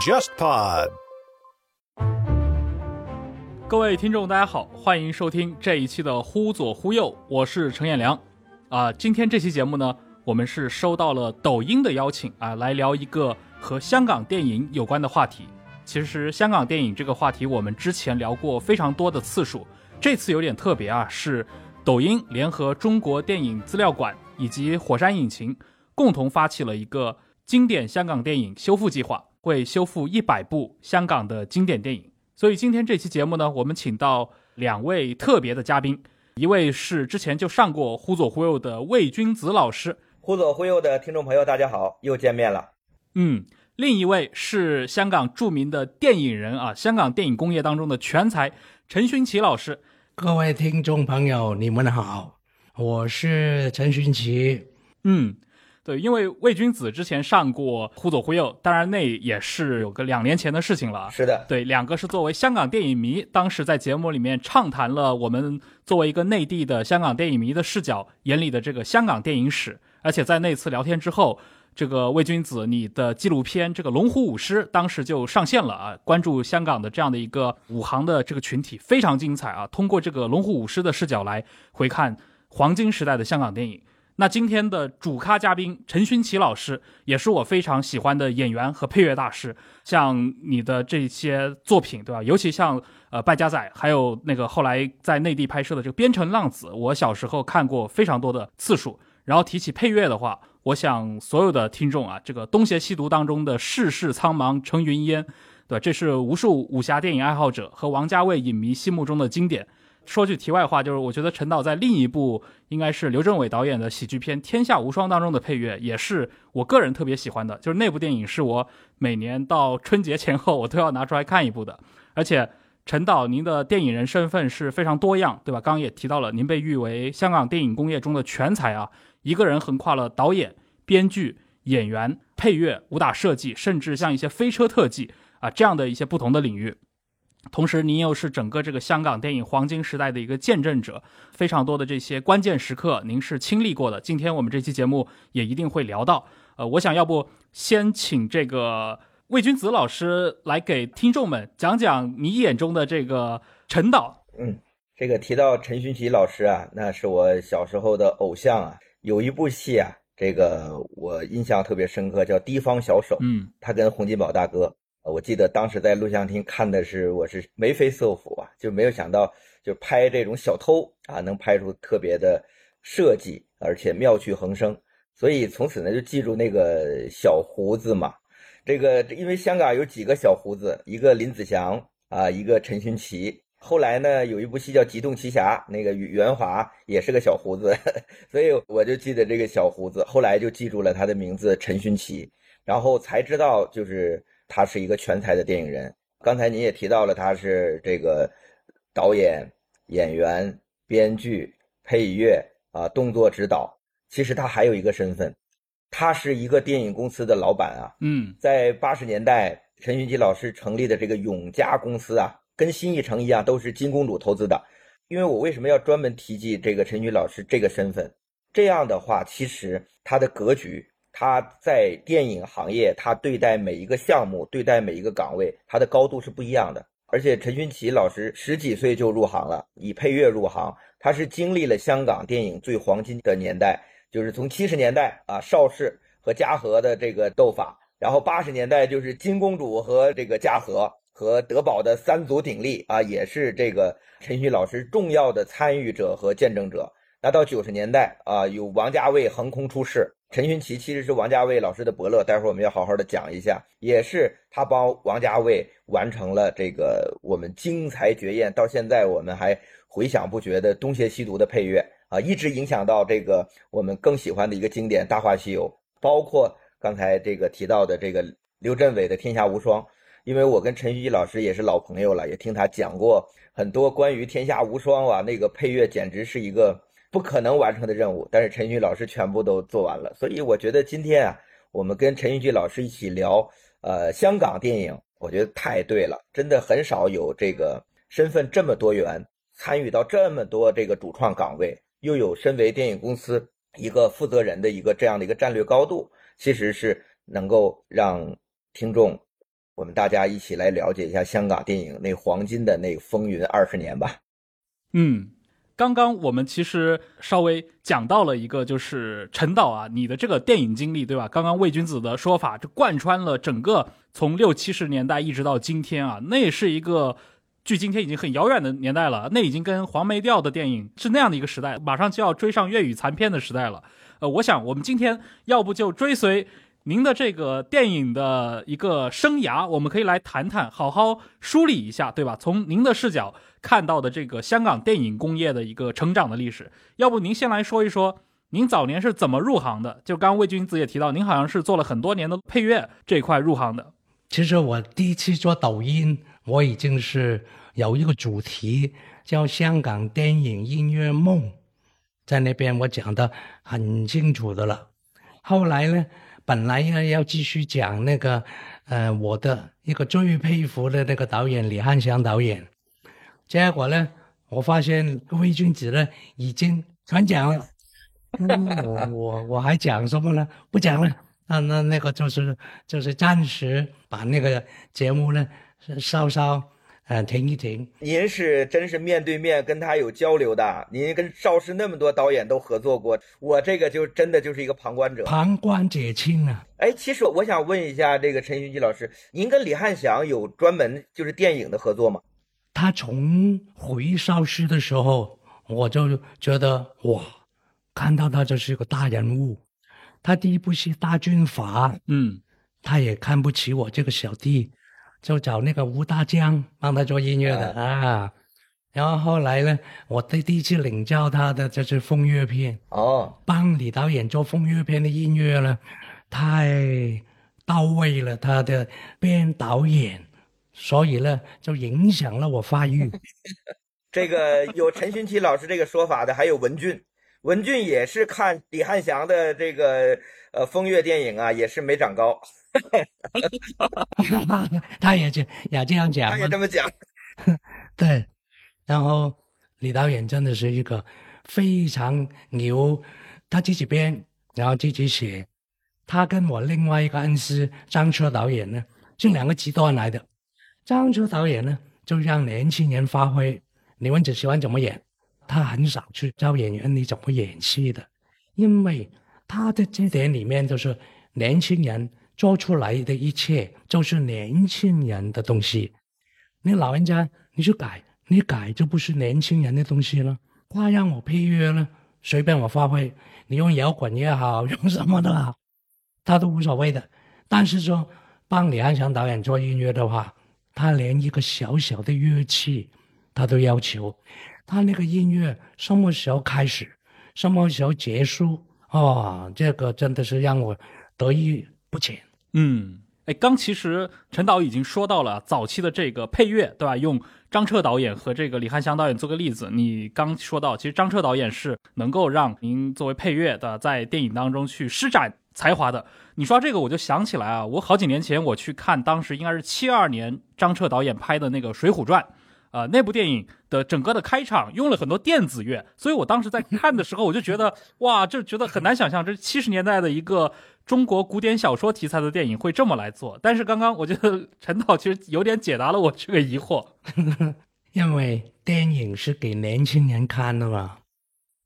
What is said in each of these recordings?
JustPod。各位听众，大家好，欢迎收听这一期的《忽左忽右》，我是陈彦良。啊，今天这期节目呢，我们是收到了抖音的邀请啊，来聊一个和香港电影有关的话题。其实香港电影这个话题，我们之前聊过非常多的次数，这次有点特别啊，是抖音联合中国电影资料馆以及火山引擎共同发起了一个经典香港电影修复计划，会修复一百部香港的经典电影。所以今天这期节目呢，我们请到两位特别的嘉宾，一位是之前就上过《忽左忽右》的魏君子老师，忽左忽右的听众朋友，大家好，又见面了。嗯，另一位是香港著名的电影人啊，香港电影工业当中的全才陈勋奇老师。各位听众朋友，你们好，我是陈勋奇。嗯。对，因为魏君子之前上过《忽左忽右》，当然那也是有个两年前的事情了。是的，对，两个是作为香港电影迷，当时在节目里面畅谈了我们作为一个内地的香港电影迷的视角眼里的这个香港电影史。而且在那次聊天之后，这个魏君子你的纪录片《这个龙虎舞狮》当时就上线了啊，关注香港的这样的一个武行的这个群体非常精彩啊。通过这个龙虎舞狮的视角来回看黄金时代的香港电影。那今天的主咖嘉宾陈勋奇老师也是我非常喜欢的演员和配乐大师。像你的这些作品，对吧？尤其像呃《败家仔》，还有那个后来在内地拍摄的这个《边城浪子》，我小时候看过非常多的次数。然后提起配乐的话，我想所有的听众啊，这个《东邪西毒》当中的“世事苍茫成云烟”，对吧？这是无数武侠电影爱好者和王家卫影迷心目中的经典。说句题外话，就是我觉得陈导在另一部应该是刘镇伟导演的喜剧片《天下无双》当中的配乐，也是我个人特别喜欢的。就是那部电影是我每年到春节前后我都要拿出来看一部的。而且陈导，您的电影人身份是非常多样，对吧？刚刚也提到了，您被誉为香港电影工业中的全才啊，一个人横跨了导演、编剧、演员、配乐、武打设计，甚至像一些飞车特技啊这样的一些不同的领域。同时，您又是整个这个香港电影黄金时代的一个见证者，非常多的这些关键时刻，您是亲历过的。今天我们这期节目也一定会聊到。呃，我想要不先请这个魏君子老师来给听众们讲讲你眼中的这个陈导。嗯，这个提到陈勋奇老师啊，那是我小时候的偶像啊。有一部戏啊，这个我印象特别深刻，叫《堤防小手》。嗯，他跟洪金宝大哥。我记得当时在录像厅看的是，我是眉飞色舞啊，就没有想到，就拍这种小偷啊，能拍出特别的设计，而且妙趣横生。所以从此呢，就记住那个小胡子嘛。这个因为香港有几个小胡子，一个林子祥啊，一个陈勋奇。后来呢，有一部戏叫《机动奇侠》，那个袁华也是个小胡子，所以我就记得这个小胡子。后来就记住了他的名字陈勋奇，然后才知道就是。他是一个全才的电影人。刚才您也提到了，他是这个导演、演员、编剧、配乐啊，动作指导。其实他还有一个身份，他是一个电影公司的老板啊。嗯，在八十年代，陈勋奇老师成立的这个永嘉公司啊，跟新艺城一样，都是金公主投资的。因为我为什么要专门提及这个陈勋老师这个身份？这样的话，其实他的格局。他在电影行业，他对待每一个项目，对待每一个岗位，他的高度是不一样的。而且陈勋奇老师十几岁就入行了，以配乐入行，他是经历了香港电影最黄金的年代，就是从七十年代啊邵氏和嘉禾的这个斗法，然后八十年代就是金公主和这个嘉禾和德宝的三足鼎立啊，也是这个陈勋老师重要的参与者和见证者。那到九十年代啊，有王家卫横空出世。陈勋奇其实是王家卫老师的伯乐，待会儿我们要好好的讲一下，也是他帮王家卫完成了这个我们精彩绝艳，到现在我们还回想不绝的《东邪西毒》的配乐啊，一直影响到这个我们更喜欢的一个经典《大话西游》，包括刚才这个提到的这个刘镇伟的《天下无双》，因为我跟陈勋奇老师也是老朋友了，也听他讲过很多关于《天下无双》啊，那个配乐简直是一个。不可能完成的任务，但是陈勋老师全部都做完了，所以我觉得今天啊，我们跟陈勋老师一起聊，呃，香港电影，我觉得太对了，真的很少有这个身份这么多元，参与到这么多这个主创岗位，又有身为电影公司一个负责人的一个这样的一个战略高度，其实是能够让听众我们大家一起来了解一下香港电影那黄金的那风云二十年吧。嗯。刚刚我们其实稍微讲到了一个，就是陈导啊，你的这个电影经历，对吧？刚刚魏君子的说法，这贯穿了整个从六七十年代一直到今天啊，那也是一个距今天已经很遥远的年代了。那已经跟黄梅调的电影是那样的一个时代，马上就要追上粤语残片的时代了。呃，我想我们今天要不就追随。您的这个电影的一个生涯，我们可以来谈谈，好好梳理一下，对吧？从您的视角看到的这个香港电影工业的一个成长的历史，要不您先来说一说，您早年是怎么入行的？就刚刚魏君子也提到，您好像是做了很多年的配乐这一块入行的。其实我第一次做抖音，我已经是有一个主题叫《香港电影音乐梦》，在那边我讲的很清楚的了。后来呢？本来要要继续讲那个，呃，我的一个最佩服的那个导演李汉祥导演，结果呢，我发现魏君子呢已经全讲了，我我我还讲什么呢？不讲了，那那那个就是就是暂时把那个节目呢稍稍。嗯，停一停。您是真是面对面跟他有交流的，您跟邵氏那么多导演都合作过，我这个就真的就是一个旁观者，旁观者清啊。哎，其实我想问一下这个陈勋基老师，您跟李汉祥有专门就是电影的合作吗？他从回邵氏的时候，我就觉得哇，看到他就是个大人物。他第一部戏《大军阀》，嗯，他也看不起我这个小弟。就找那个吴大江帮他做音乐的啊，然后后来呢，我第第一次领教他的就是风月片。哦，帮李导演做风月片的音乐呢，太到位了，他的编导演，所以呢就影响了我发育。这个有陈勋奇老师这个说法的，还有文俊，文俊也是看李汉祥的这个呃风月电影啊，也是没长高。他也这也这样讲，他也这么讲。对，然后李导演真的是一个非常牛，他自己编，然后自己写。他跟我另外一个恩师张彻导演呢，是两个极端来的。张彻导演呢，就让年轻人发挥，你们只喜欢怎么演，他很少去教演员你怎么演戏的，因为他的这点里面就是年轻人。做出来的一切就是年轻人的东西，你老人家你去改，你改就不是年轻人的东西了。他让我配乐呢，随便我发挥，你用摇滚也好，用什么都好，他都无所谓的。但是说帮李安祥导演做音乐的话，他连一个小小的乐器他都要求，他那个音乐什么时候开始，什么时候结束，哦，这个真的是让我得意不浅。嗯，哎，刚其实陈导已经说到了早期的这个配乐，对吧？用张彻导演和这个李翰祥导演做个例子，你刚说到，其实张彻导演是能够让您作为配乐的在电影当中去施展才华的。你说这个，我就想起来啊，我好几年前我去看，当时应该是七二年张彻导演拍的那个《水浒传》，呃，那部电影的整个的开场用了很多电子乐，所以我当时在看的时候，我就觉得 哇，就觉得很难想象，这七十年代的一个。中国古典小说题材的电影会这么来做，但是刚刚我觉得陈导其实有点解答了我这个疑惑，因为电影是给年轻人看的嘛，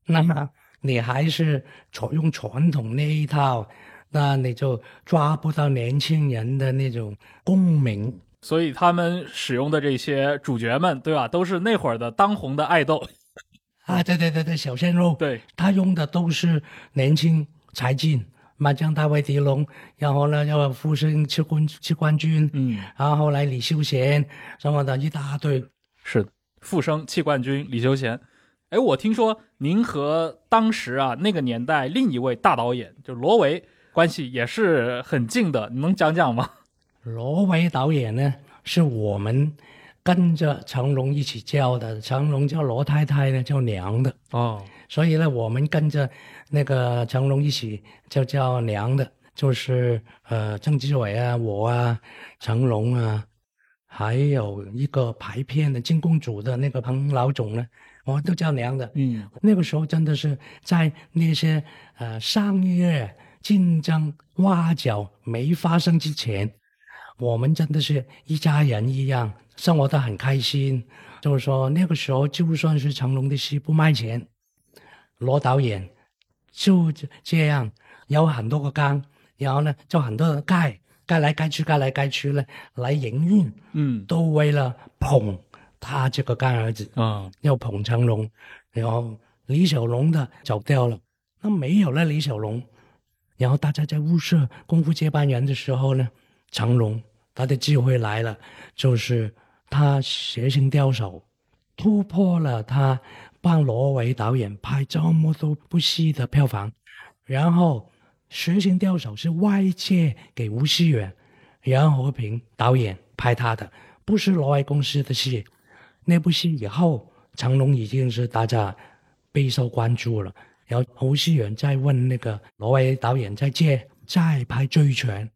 那么你还是传用传统那一套，那你就抓不到年轻人的那种共鸣。所以他们使用的这些主角们，对吧，都是那会儿的当红的爱豆 啊，对对对对，小鲜肉，对他用的都是年轻才俊。麻将大卫狄龙，然后呢，要复生去冠去冠军，嗯，然后后来李修贤什么的一大堆，是的复生气冠军李修贤。哎，我听说您和当时啊那个年代另一位大导演，就罗维关系也是很近的，你能讲讲吗？罗维导演呢，是我们跟着成龙一起叫的，成龙叫罗太太呢，叫娘的哦，所以呢，我们跟着。那个成龙一起就叫娘的，就是呃郑志伟啊，我啊，成龙啊，还有一个排片的金公主的那个彭老总呢，我都叫娘的。嗯那个时候真的是在那些呃商业竞争挖角没发生之前，我们真的是一家人一样，生活得很开心。就是说那个时候，就算是成龙的戏不卖钱，罗导演就这样有很多个缸，然后呢就很多人盖盖来盖去，盖来盖去呢来营运，嗯都为了捧他这个干儿子。啊要捧成龙，然后李小龙的走掉了，那没有了李小龙，然后大家在物色功夫接班人的时候呢，成龙他的机会来了，就是他蛇形刁手突破了他帮罗维导演拍这么多部戏的票房，然后蛇形刁手是外界给吴思远、杨和平导演拍他的，不是罗维公司的戏。那部戏以后，成龙已经是大家备受关注了。然后吴思远再问那个罗维导演再借再拍《醉拳》，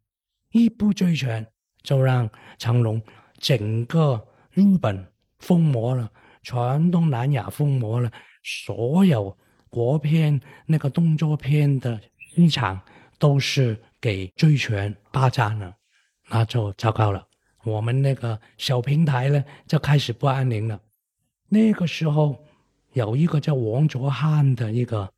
一部《追权》就让成龙整个日本疯魔了，全东南亚疯魔了，所有国片那个动作片的市场都是给《追权》霸占了，那就糟糕了。我们那个小平台呢，就开始不安宁了。那个时候有一个叫王卓汉的一个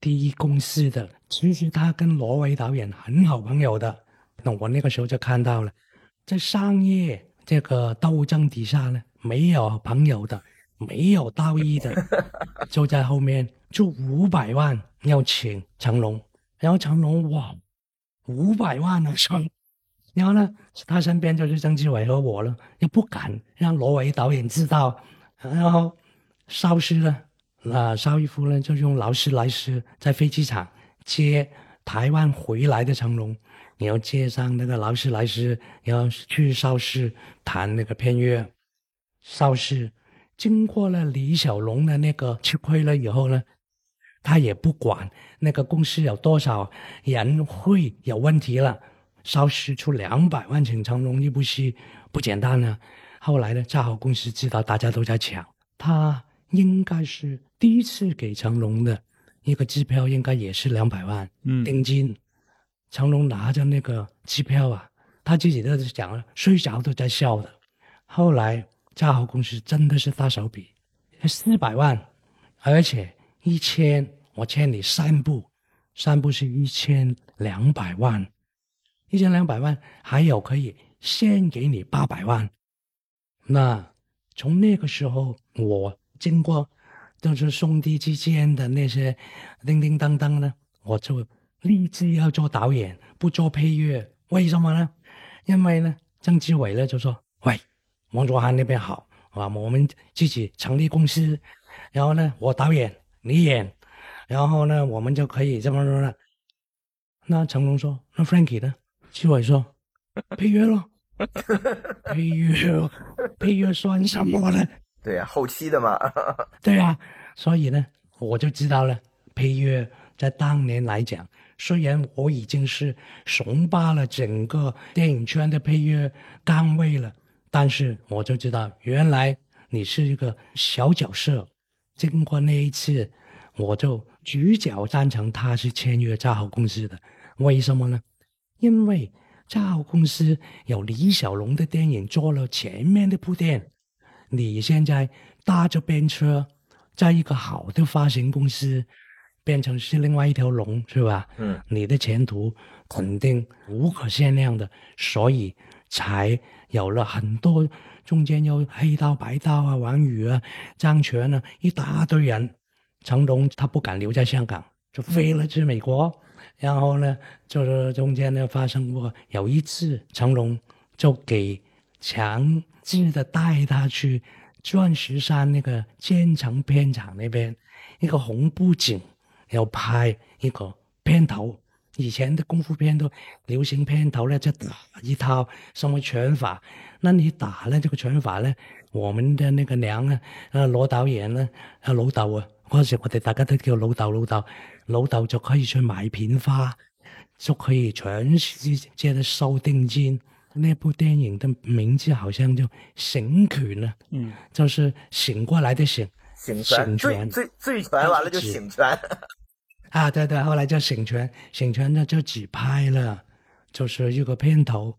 第一公司的，其实他跟罗维导演很好朋友的。那我那个时候就看到了，在商业这个斗争底下呢，没有朋友的，没有道义的，就在后面就五百万要请成龙，然后成龙哇，五百万啊，说。然后呢，他身边就是曾志伟和我了，又不敢让罗维导演知道。然后邵氏呢，那邵逸夫呢就用劳斯莱斯在飞机场接台湾回来的成龙，然后接上那个劳斯莱斯，然后去邵氏谈那个片约。邵氏经过了李小龙的那个吃亏了以后呢，他也不管那个公司有多少人会有问题了。邵氏出两百万请成龙一部戏不简单呢。后来呢，嘉豪公司知道大家都在抢，他应该是第一次给成龙的一个机票，应该也是两百万嗯定金。成龙拿着那个机票啊，他自己都是讲了，睡着都在笑的。后来嘉豪公司真的是大手笔，四百万，而且一千我欠你三部，三部是一千两百万。一千两百万，还有可以先给你八百万。那从那个时候，我经过就是兄弟之间的那些叮叮当当呢，我就立志要做导演，不做配乐。为什么呢？因为呢，曾志伟呢就说：“喂，王卓涵那边好啊，我们自己成立公司，然后呢，我导演，你演，然后呢，我们就可以这么说了。”那成龙说：“那 Frankie 呢？”志伟说：“配乐咯，配乐，配乐算什么呢？对呀、后期的嘛。对呀、所以呢，我就知道了，配乐在当年来讲，虽然我已经是雄霸了整个电影圈的配乐岗位了，但是我就知道，原来你是一个小角色。经过那一次，我就举脚赞成他是签约嘉豪公司的。为什么呢？因为嘉豪公司有李小龙的电影做了前面的铺垫，你现在搭着便车，在一个好的发行公司，变成是另外一条龙，是吧？嗯，你的前途肯定无可限量的，所以才有了很多中间有黑道、白道啊、王宇啊、张全啊一大堆人。成龙他不敢留在香港，就飞了去美国。然后呢，就是中间呢发生过有一次，成龙就给强制的带他去钻石山那个建成片场那边一个红布景，要拍一个片头。以前的功夫片都流行片头呢，就打一套什麼拳法。那你打呢這個拳法呢，我們的那個娘啊，啊羅導演呢，啊老豆啊，嗰時我哋大家都叫老豆老豆，老豆就可以去買片花，就可以全世界的收定金。那部電影的名字好像叫醒拳啊，嗯，就是醒過來的醒，醉拳醉醉拳完了就醒拳。啊，对对，后来就醒拳，醒拳呢就只拍了，就是一个片头，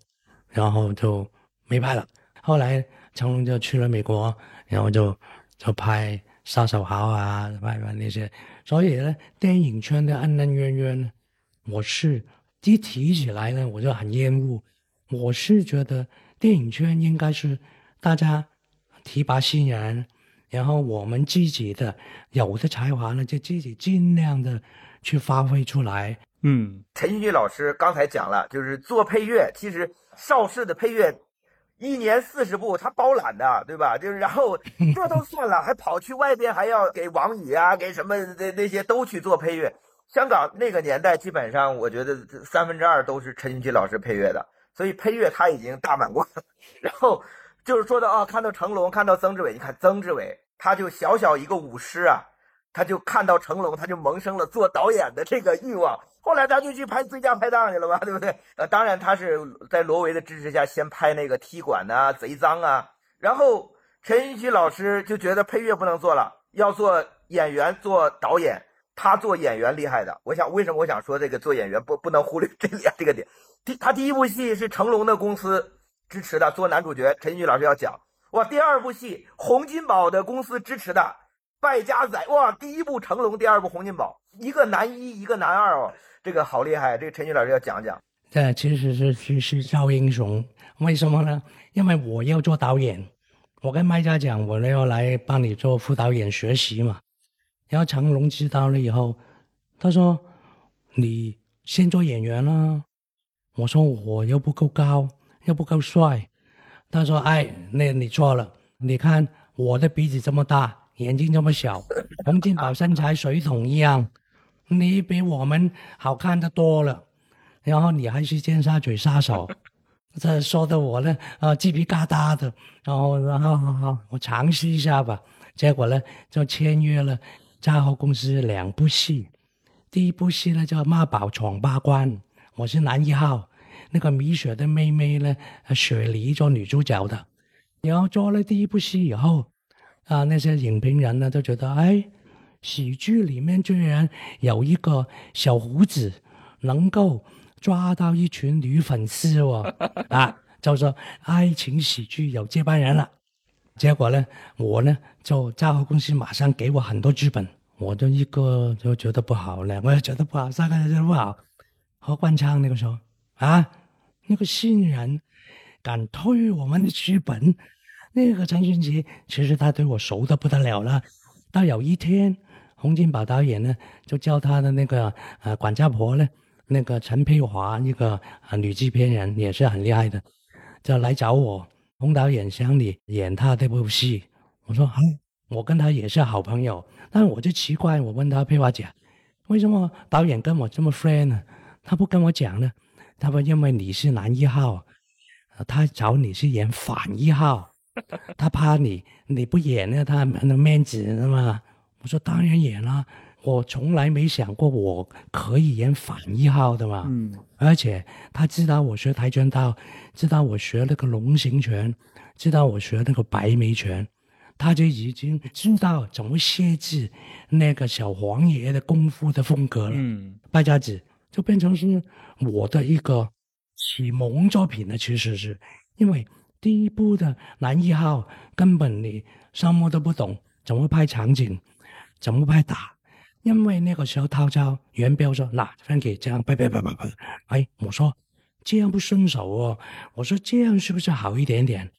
然后就没拍了。后来成龙就去了美国，然后就就拍《杀手豪》啊，拍拍那些。所以呢，电影圈的恩恩怨怨呢，我是一提起来呢，我就很厌恶。我是觉得电影圈应该是大家提拔新人，然后我们自己的有的才华呢，就自己尽量的去发挥出来。嗯，陈勋奇老师刚才讲了，就是做配乐，其实邵氏的配乐一年四十部，他包揽的，对吧？就是然后这都算了，还跑去外边还要给王宇啊，给什么那那些都去做配乐。香港那个年代，基本上我觉得三分之二都是陈勋奇老师配乐的，所以配乐他已经大满贯了。然后就是说的啊，看到成龙，看到曾志伟，你看曾志伟，他就小小一个舞狮啊，他就看到成龙，他就萌生了做导演的这个欲望。后来他就去拍《最佳拍档》去了嘛，对不对？呃，当然他是在罗维的支持下，先拍那个《踢馆》呐，《贼脏》啊。然后陈勋奇老师就觉得配乐不能做了，要做演员，做导演。他做演员厉害的，我想为什么我想说这个做演员不不能忽略这点这个点。第他第一部戏是成龙的公司支持的，做男主角，陈勋奇老师要讲哇。第二部戏洪金宝的公司支持的。败家仔哇！第一部成龙，第二部洪金宝，一个男一，一个男二哦，这个好厉害！这个陈军老师要讲讲。这其实是虚实造英雄，为什么呢？因为我要做导演，我跟麦家讲，我要来帮你做副导演学习嘛。然后成龙知道了以后，他说：“你先做演员啦。”我说：“我又不够高，又不够帅。”他说：“哎，那你错了，你看我的鼻子这么大。”眼睛这么小，洪金宝身材水桶一样，你比我们好看的多了。然后你还是尖沙咀杀手，这说的我呢啊鸡皮疙瘩的。然后然后好好，我尝试一下吧。结果呢就签约了嘉禾公司两部戏，第一部戏呢叫《妈宝闯八关》，我是男一号，那个米雪的妹妹呢雪梨做女主角的。然后做了第一部戏以后。啊，那些影评人呢都觉得，哎，喜剧里面居然有一个小胡子能够抓到一群女粉丝哦，啊，就说爱情喜剧有接班人了。结果呢，我呢就嘉禾公司马上给我很多剧本，我就一个就觉得不好，了，我也觉得不好，三个觉得不好。何冠昌那个时候啊，那个新人敢推我们的剧本。那个陈勋奇其实他对我熟的不得了了，到有一天，洪金宝导演呢就叫他的那个呃管家婆呢，那个陈佩华一个啊女制片人也是很厉害的，就来找我，洪导演想你演他这部戏，我说好，我跟他也是好朋友，但我就奇怪，我问他佩华姐，为什么导演跟我这么 friend 呢？他不跟我讲呢？他们认为你是男一号，他找你是演反一号。他怕你你不演呢，他那面子是吗？我说当然演了，我从来没想过我可以演反一号的嘛。嗯，而且他知道我学跆拳道，知道我学那个龙形拳，知道我学那个白眉拳，他就已经知道怎么设置那个小黄爷的功夫的风格了。嗯，败家子就变成是我的一个启蒙作品呢，其实是因为。第一部的男一号根本你什么都不懂，怎么拍场景，怎么拍打？因为那个时候涛涛，元彪说：“那 Frankie 这样拍拍拍拍拍。”哎，我说这样不顺手哦。我说这样是不是好一点点？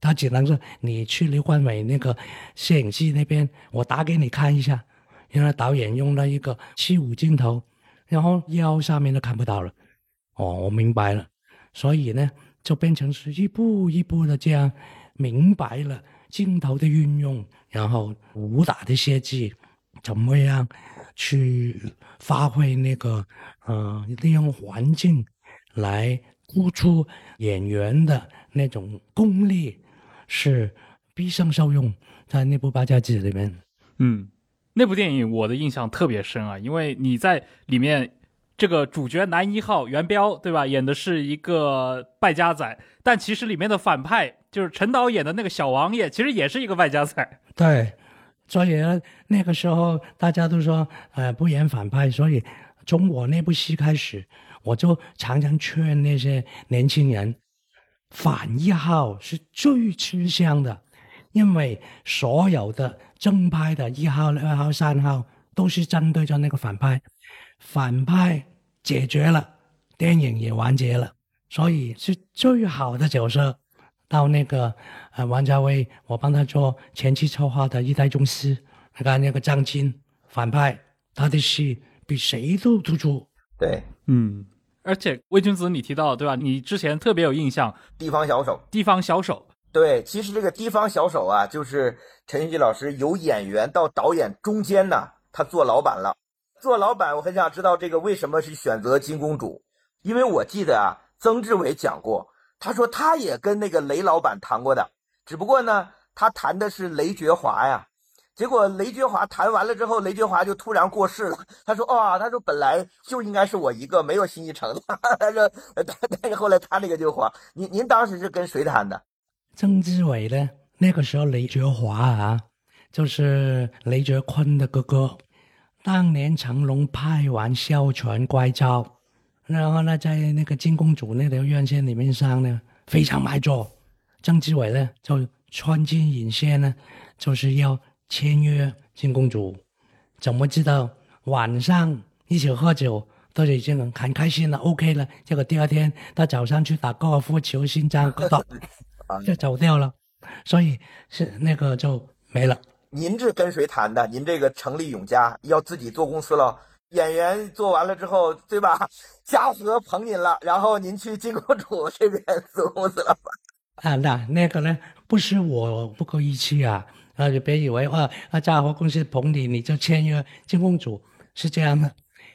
他只能说你去刘冠伟那个摄影机那边，我打给你看一下。原来导演用了一个七五镜头，然后腰下面都看不到了。哦，我明白了。所以呢。就变成是一步一步的这样明白了镜头的运用，然后武打的设计怎么样去发挥那个呃利用环境来突出演员的那种功力，是必胜受用。在那部《八家子》里面，嗯，那部电影我的印象特别深啊，因为你在里面。这个主角男一号元彪，对吧？演的是一个败家仔，但其实里面的反派就是陈导演的那个小王爷，其实也是一个败家仔。对，所以呢，那个时候大家都说，呃，不演反派。所以从我那部戏开始，我就常常劝那些年轻人，反一号是最吃香的，因为所有的正派的一号、二号、三号都是针对着那个反派，反派解决了，电影也完结了，所以是最好的角色。到那个呃，王家卫，我帮他做前期策划的一代宗师，你看那个张晋反派，他的戏比谁都突出。对，嗯，而且魏君子你提到对吧？你之前特别有印象，地方小手，地方小手。对，其实这个地方小手啊，就是陈勋奇老师由演员到导演中间呢，他做老板了。做老板，我很想知道这个为什么是选择金公主？因为我记得啊，曾志伟讲过。他说他也跟那个雷老板谈过的，只不过呢，他谈的是雷觉华呀。结果雷觉华谈完了之后，雷觉华就突然过世了。他说：“哦，他说本来就应该是我一个，没有新一城的。”他说：“但但是后来他那个就黄。”您您当时是跟谁谈的？曾志伟呢？那个时候雷觉华啊，就是雷觉坤的哥哥。当年成龙拍完《哮拳怪招》。然后呢，在那个金公主那条院线里面上呢，非常卖座。曾志伟呢，就穿进引线呢，就是要签约金公主。怎么知道晚上一起喝酒都已经很开心了，OK 了。结果第二天他早上去打高尔夫球，心脏割 到，就走掉了。所以是那个就没了。您是跟谁谈的？您这个成立永嘉要自己做公司了？演员做完了之后，对吧？嘉禾捧您了，然后您去金公 主这边做公司了吧？啊，那那个呢？不是我不够义气啊！啊，就别以为啊啊，嘉禾公司捧你，你就签约金公主是这样的。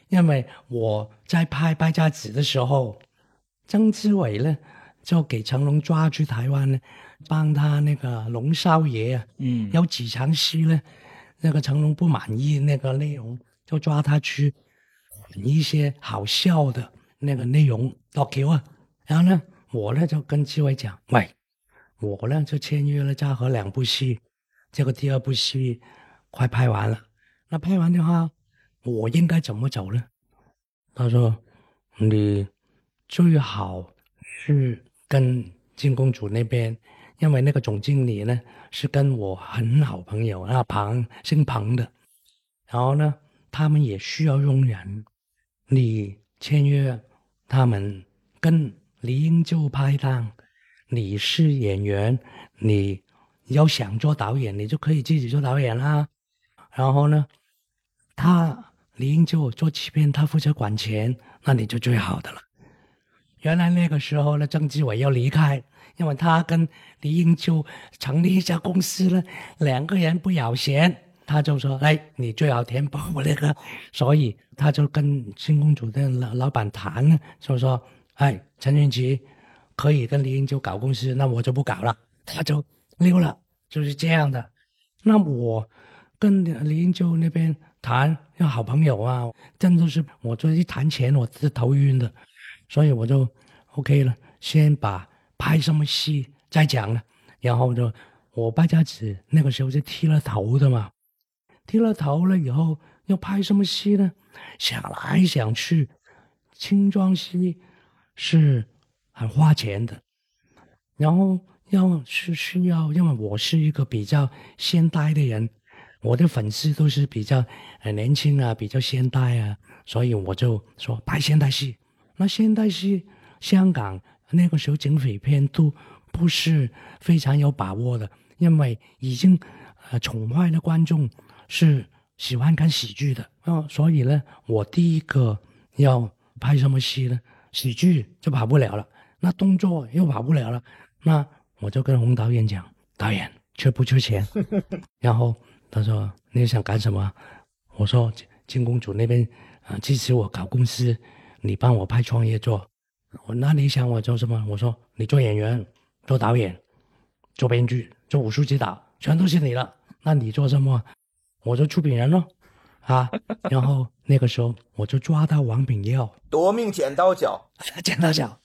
因为我在拍《败家子》的时候，曾志伟呢就给成龙抓去台湾呢，帮他那个龙少爷啊，嗯，有几场戏呢，那个成龙不满意那个内容。就抓他去一些好笑的那个内容导桥啊，然后呢，我呢就跟志伟讲，喂，我呢就签约了嘉禾两部戏，这个第二部戏快拍完了，那拍完的话，我应该怎么走呢？他说，你最好是跟金公主那边，因为那个总经理呢是跟我很好朋友，那庞姓庞的，然后呢。他们也需要用人，你签约他们跟李英就拍档，你是演员，你要想做导演，你就可以自己做导演啦。然后呢，他李英就做欺骗，他负责管钱，那你就最好的了。原来那个时候呢，郑志伟要离开，因为他跟李英秋成立一家公司了，两个人不咬钱。他就说：“哎，你最好填补我那个。”所以他就跟新公主的老老板谈，就说：“哎，陈云奇可以跟李英就搞公司，那我就不搞了。”他就溜了，就是这样的。那我跟李英就那边谈，要好朋友啊，真的是我就一谈钱我是头晕的，所以我就 OK 了，先把拍什么戏再讲了。然后就我败家子那个时候是剃了头的嘛。剃了头了以后要拍什么戏呢？想来想去，轻装戏是很花钱的。然后要是需要，因为我是一个比较现代的人，我的粉丝都是比较很年轻啊，比较现代啊，所以我就说拍现代戏。那现代戏，香港那个时候警匪片都不是非常有把握的，因为已经呃宠坏了观众。是喜欢看喜剧的啊，所以呢，我第一个要拍什么戏呢？喜剧就跑不了了，那动作又跑不了了，那我就跟洪导演讲，导演缺不缺钱？然后他说你想干什么？我说金公主那边啊支持我搞公司，你帮我拍创业做。我那你想我做什么？我说你做演员、做导演、做编剧、做武术指导，全都是你了。那你做什么？我就出品人咯，啊，然后那个时候我就抓到王炳耀，夺命剪刀脚，剪刀脚，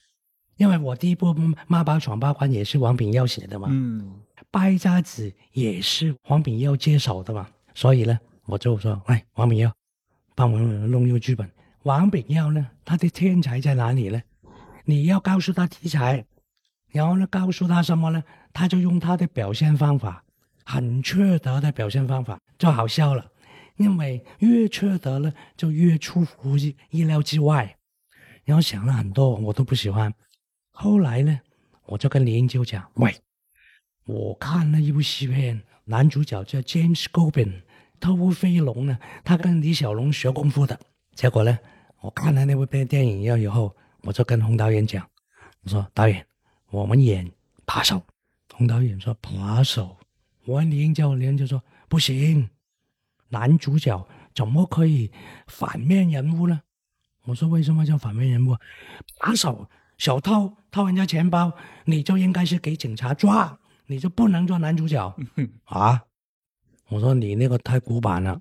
因为我第一部《妈宝闯八关》也是王炳耀写的嘛，嗯，败家子也是王炳耀接手的嘛，所以呢，我就说，喂，王炳耀，帮我弄一个剧本。王炳耀呢，他的天才在哪里呢？你要告诉他题材，然后呢，告诉他什么呢？他就用他的表现方法，很缺德的表现方法，就好笑了。因为越缺德呢，就越出乎意料之外。然后想了很多，我都不喜欢。后来呢，我就跟李英就讲，喂，我看了一部戏片，男主角叫 James Coben。偷飞龙呢？他跟李小龙学功夫的。结果呢，我看了那部电电影要以后，我就跟洪导演讲：“我说导演，我们演扒手。”洪导演说：“扒手。”我问李英教练就说：“不行，男主角怎么可以反面人物呢？”我说：“为什么叫反面人物？扒手小偷偷人家钱包，你就应该是给警察抓，你就不能做男主角啊？”我说你那个太古板了，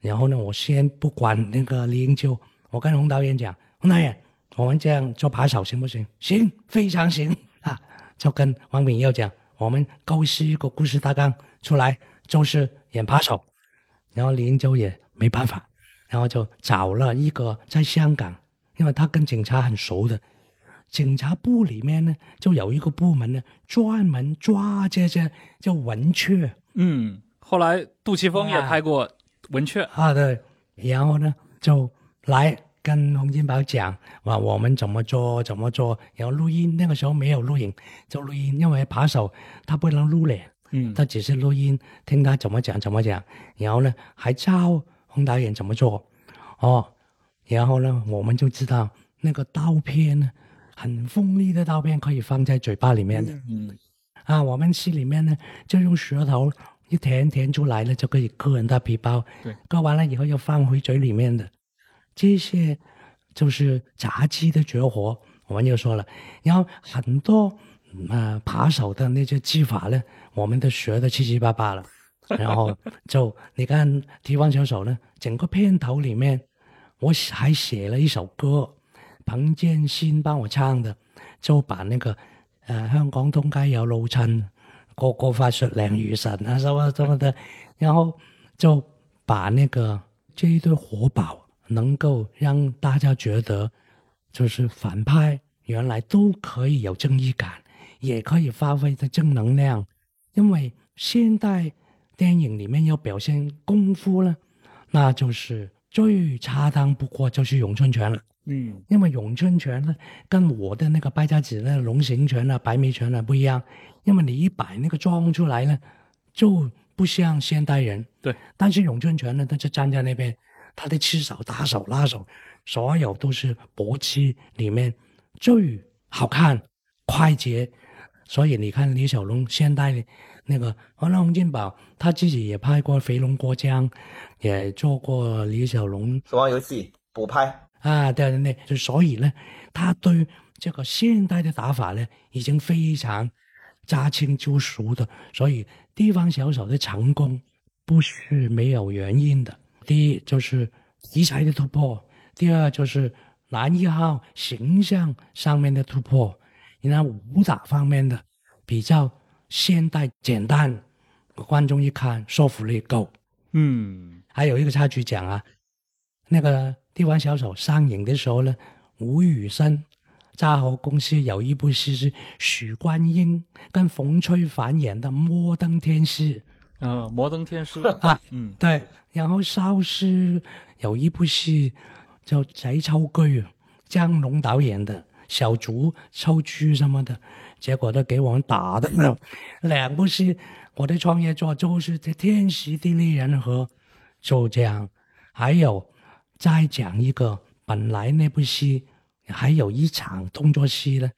然后呢，我先不管那个李英秋，我跟洪导演讲，洪导演，我们这样做扒手行不行？行，非常行 啊！就跟王炳耀讲，我们构思一个故事大纲出来，就是演扒手。然后李英秋也没办法，然后就找了一个在香港，因为他跟警察很熟的，警察部里面呢，就有一个部门呢，专门抓这些叫文雀，嗯。后来杜琪峰也拍过《文雀》啊，对，然后呢就来跟洪金宝讲，哇，我们怎么做怎么做，然后录音，那个时候没有录影，就录音，因为扒手他不能录脸，嗯，他只是录音，听他怎么讲怎么讲，然后呢还教洪导演怎么做，哦，然后呢我们就知道那个刀片呢，很锋利的刀片可以放在嘴巴里面的，嗯，啊，我们戏里面呢就用舌头。一填填出来了就可以割人的皮包，对，割完了以后要放回嘴里面的，这些就是炸鸡的绝活。我们就说了，然后很多呃扒手的那些技法呢，我们都学的七七八八了。然后就你看《提防小手》呢，整个片头里面我还写了一首歌，彭建新帮我唱的，就把那个呃香港通街有老襯。个个法术靓如神啊，什么什么的，然后就把那个这一对活宝能够让大家觉得，就是反派原来都可以有正义感，也可以发挥的正能量。因为现代电影里面要表现功夫呢，那就是最恰当不过就是咏春拳了。嗯，因为咏春拳呢，跟我的那个败家子那龙形拳啊、白眉拳啊不一样。因为你一摆那个妆出来呢，就不像现代人。对，但是咏春拳呢，他就站在那边，他的吃手、打手、拉手，所有都是搏击里面最好看、快捷。所以你看李小龙现代的那个，完了洪金宝他自己也拍过《肥龙过江》，也做过李小龙《死亡游戏》补拍啊，对对对，就所以呢，他对这个现代的打法呢，已经非常。驾轻就熟的，所以地方小手的成功不是没有原因的。第一就是题材的突破，第二就是男一号形象上面的突破，然后武打方面的比较现代简单，观众一看说服力够。嗯，还有一个插曲讲啊，那个地方小手上映的时候呢，吴宇森。嘉禾公司有一部戏是许冠英跟冯翠凡演的《摩登天使》。嗯，摩登天使啊，嗯，对。然后邵氏有一部戏叫《贼抽车》，江龙导演的小卒抽车什么的，结果都给我们打的。两部戏，我的创业作就是这天时地利人和，就这样。还有再讲一个，本来那部戏。还有一场动作戏呢，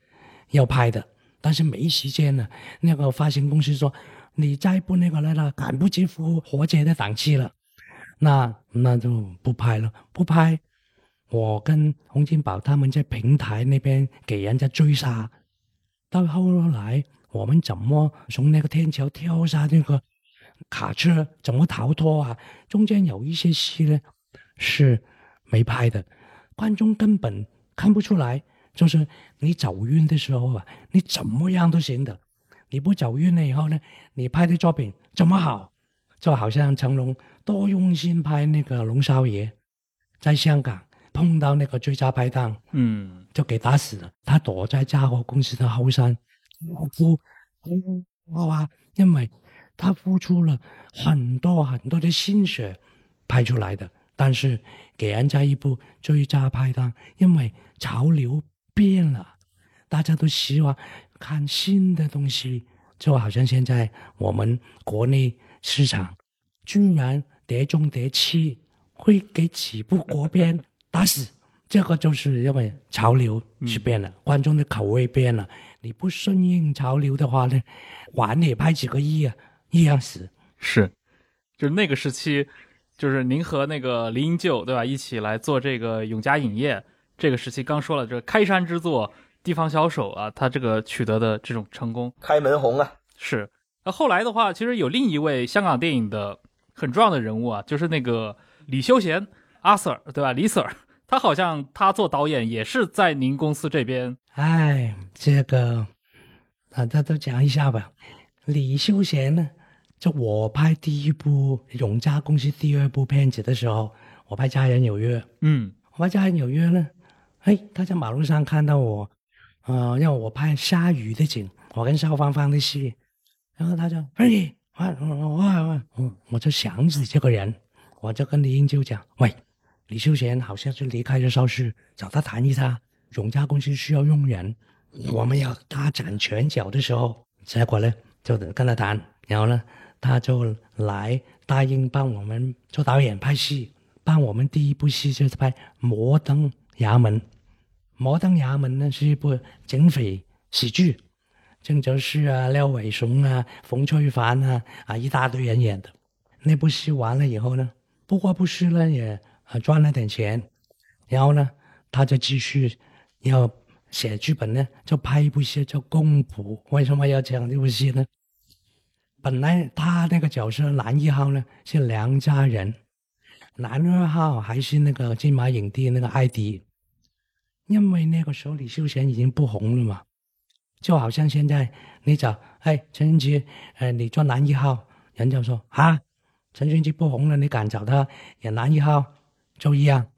要拍的，但是没时间了。那个发行公司说：“你再不那个来了，赶不及复活节的档期了，那那就不拍了。不拍，我跟洪金宝他们在平台那边给人家追杀。到后来，我们怎么从那个天桥跳下那个卡车，怎么逃脱啊？中间有一些戏呢是没拍的，观众根本。”看不出来，就是你走运的时候啊，你怎么样都行的。你不走运了以后呢，你拍的作品怎么好？就好像成龙多用心拍那个龙少爷，在香港碰到那个追杀拍档，嗯就给打死了。他躲在嘉禾公司的后山，哭哭啊，因为他付出了很多很多的心血拍出来的，但是给人家一部最佳拍档，因为潮流变了，大家都希望看新的东西，就好像现在我们国内市场居然碟中谍七会给几部国片打死，这个就是因为潮流是变了，观众的口味变了。你不顺应潮流的话呢，晚也拍几个亿啊，一样死。是，就是那个时期，就是您和那个林英旧对吧，一起来做这个永嘉影业。这个时期刚说了，这个开山之作，地方小手啊，他这个取得的这种成功开门红啊，是。那后来的话，其实有另一位香港电影的很重要的人物啊，就是那个李修贤阿 Sir 对吧？李 Sir，他好像他做导演也是在您公司这边。哎，这个大家都讲一下吧。李修贤呢，就我拍第一部永嘉公司第二部片子的时候，我拍《家人有约》。嗯我拍《家人有约》呢，哎，他在马路上看到我，呃，让我拍下雨的景，我跟邵芳芳的戏，然后他就，哎，我我我我我就想起这个人，我就跟李英就讲，喂，李秀贤好像是离开了邵氏，找他谈一下，永嘉公司需要用人，我们要大展拳脚的时候，结果呢就跟他谈，然后呢他就来答应帮我们做导演拍戏。帮我们第一部戏就是拍《摩登衙门》，《摩登衙门》呢是一部警匪喜剧，郑则仕啊、廖伟雄啊、冯翠凡啊啊一大堆人演的。那部戏完了以后呢，不过不失呢也啊赚了点钱，然后呢他就继续要写剧本呢，就拍一部戏叫《公仆》。为什么要讲这部戏呢？本来他那个角色男一号呢是梁家仁。男二号还是那个金马影帝那个艾迪，因为那个时候李修贤已经不红了嘛，就好像现在你找哎陈勋奇，呃你做男一号，人家说啊陈勋奇不红了，你敢找他演男一号就一样。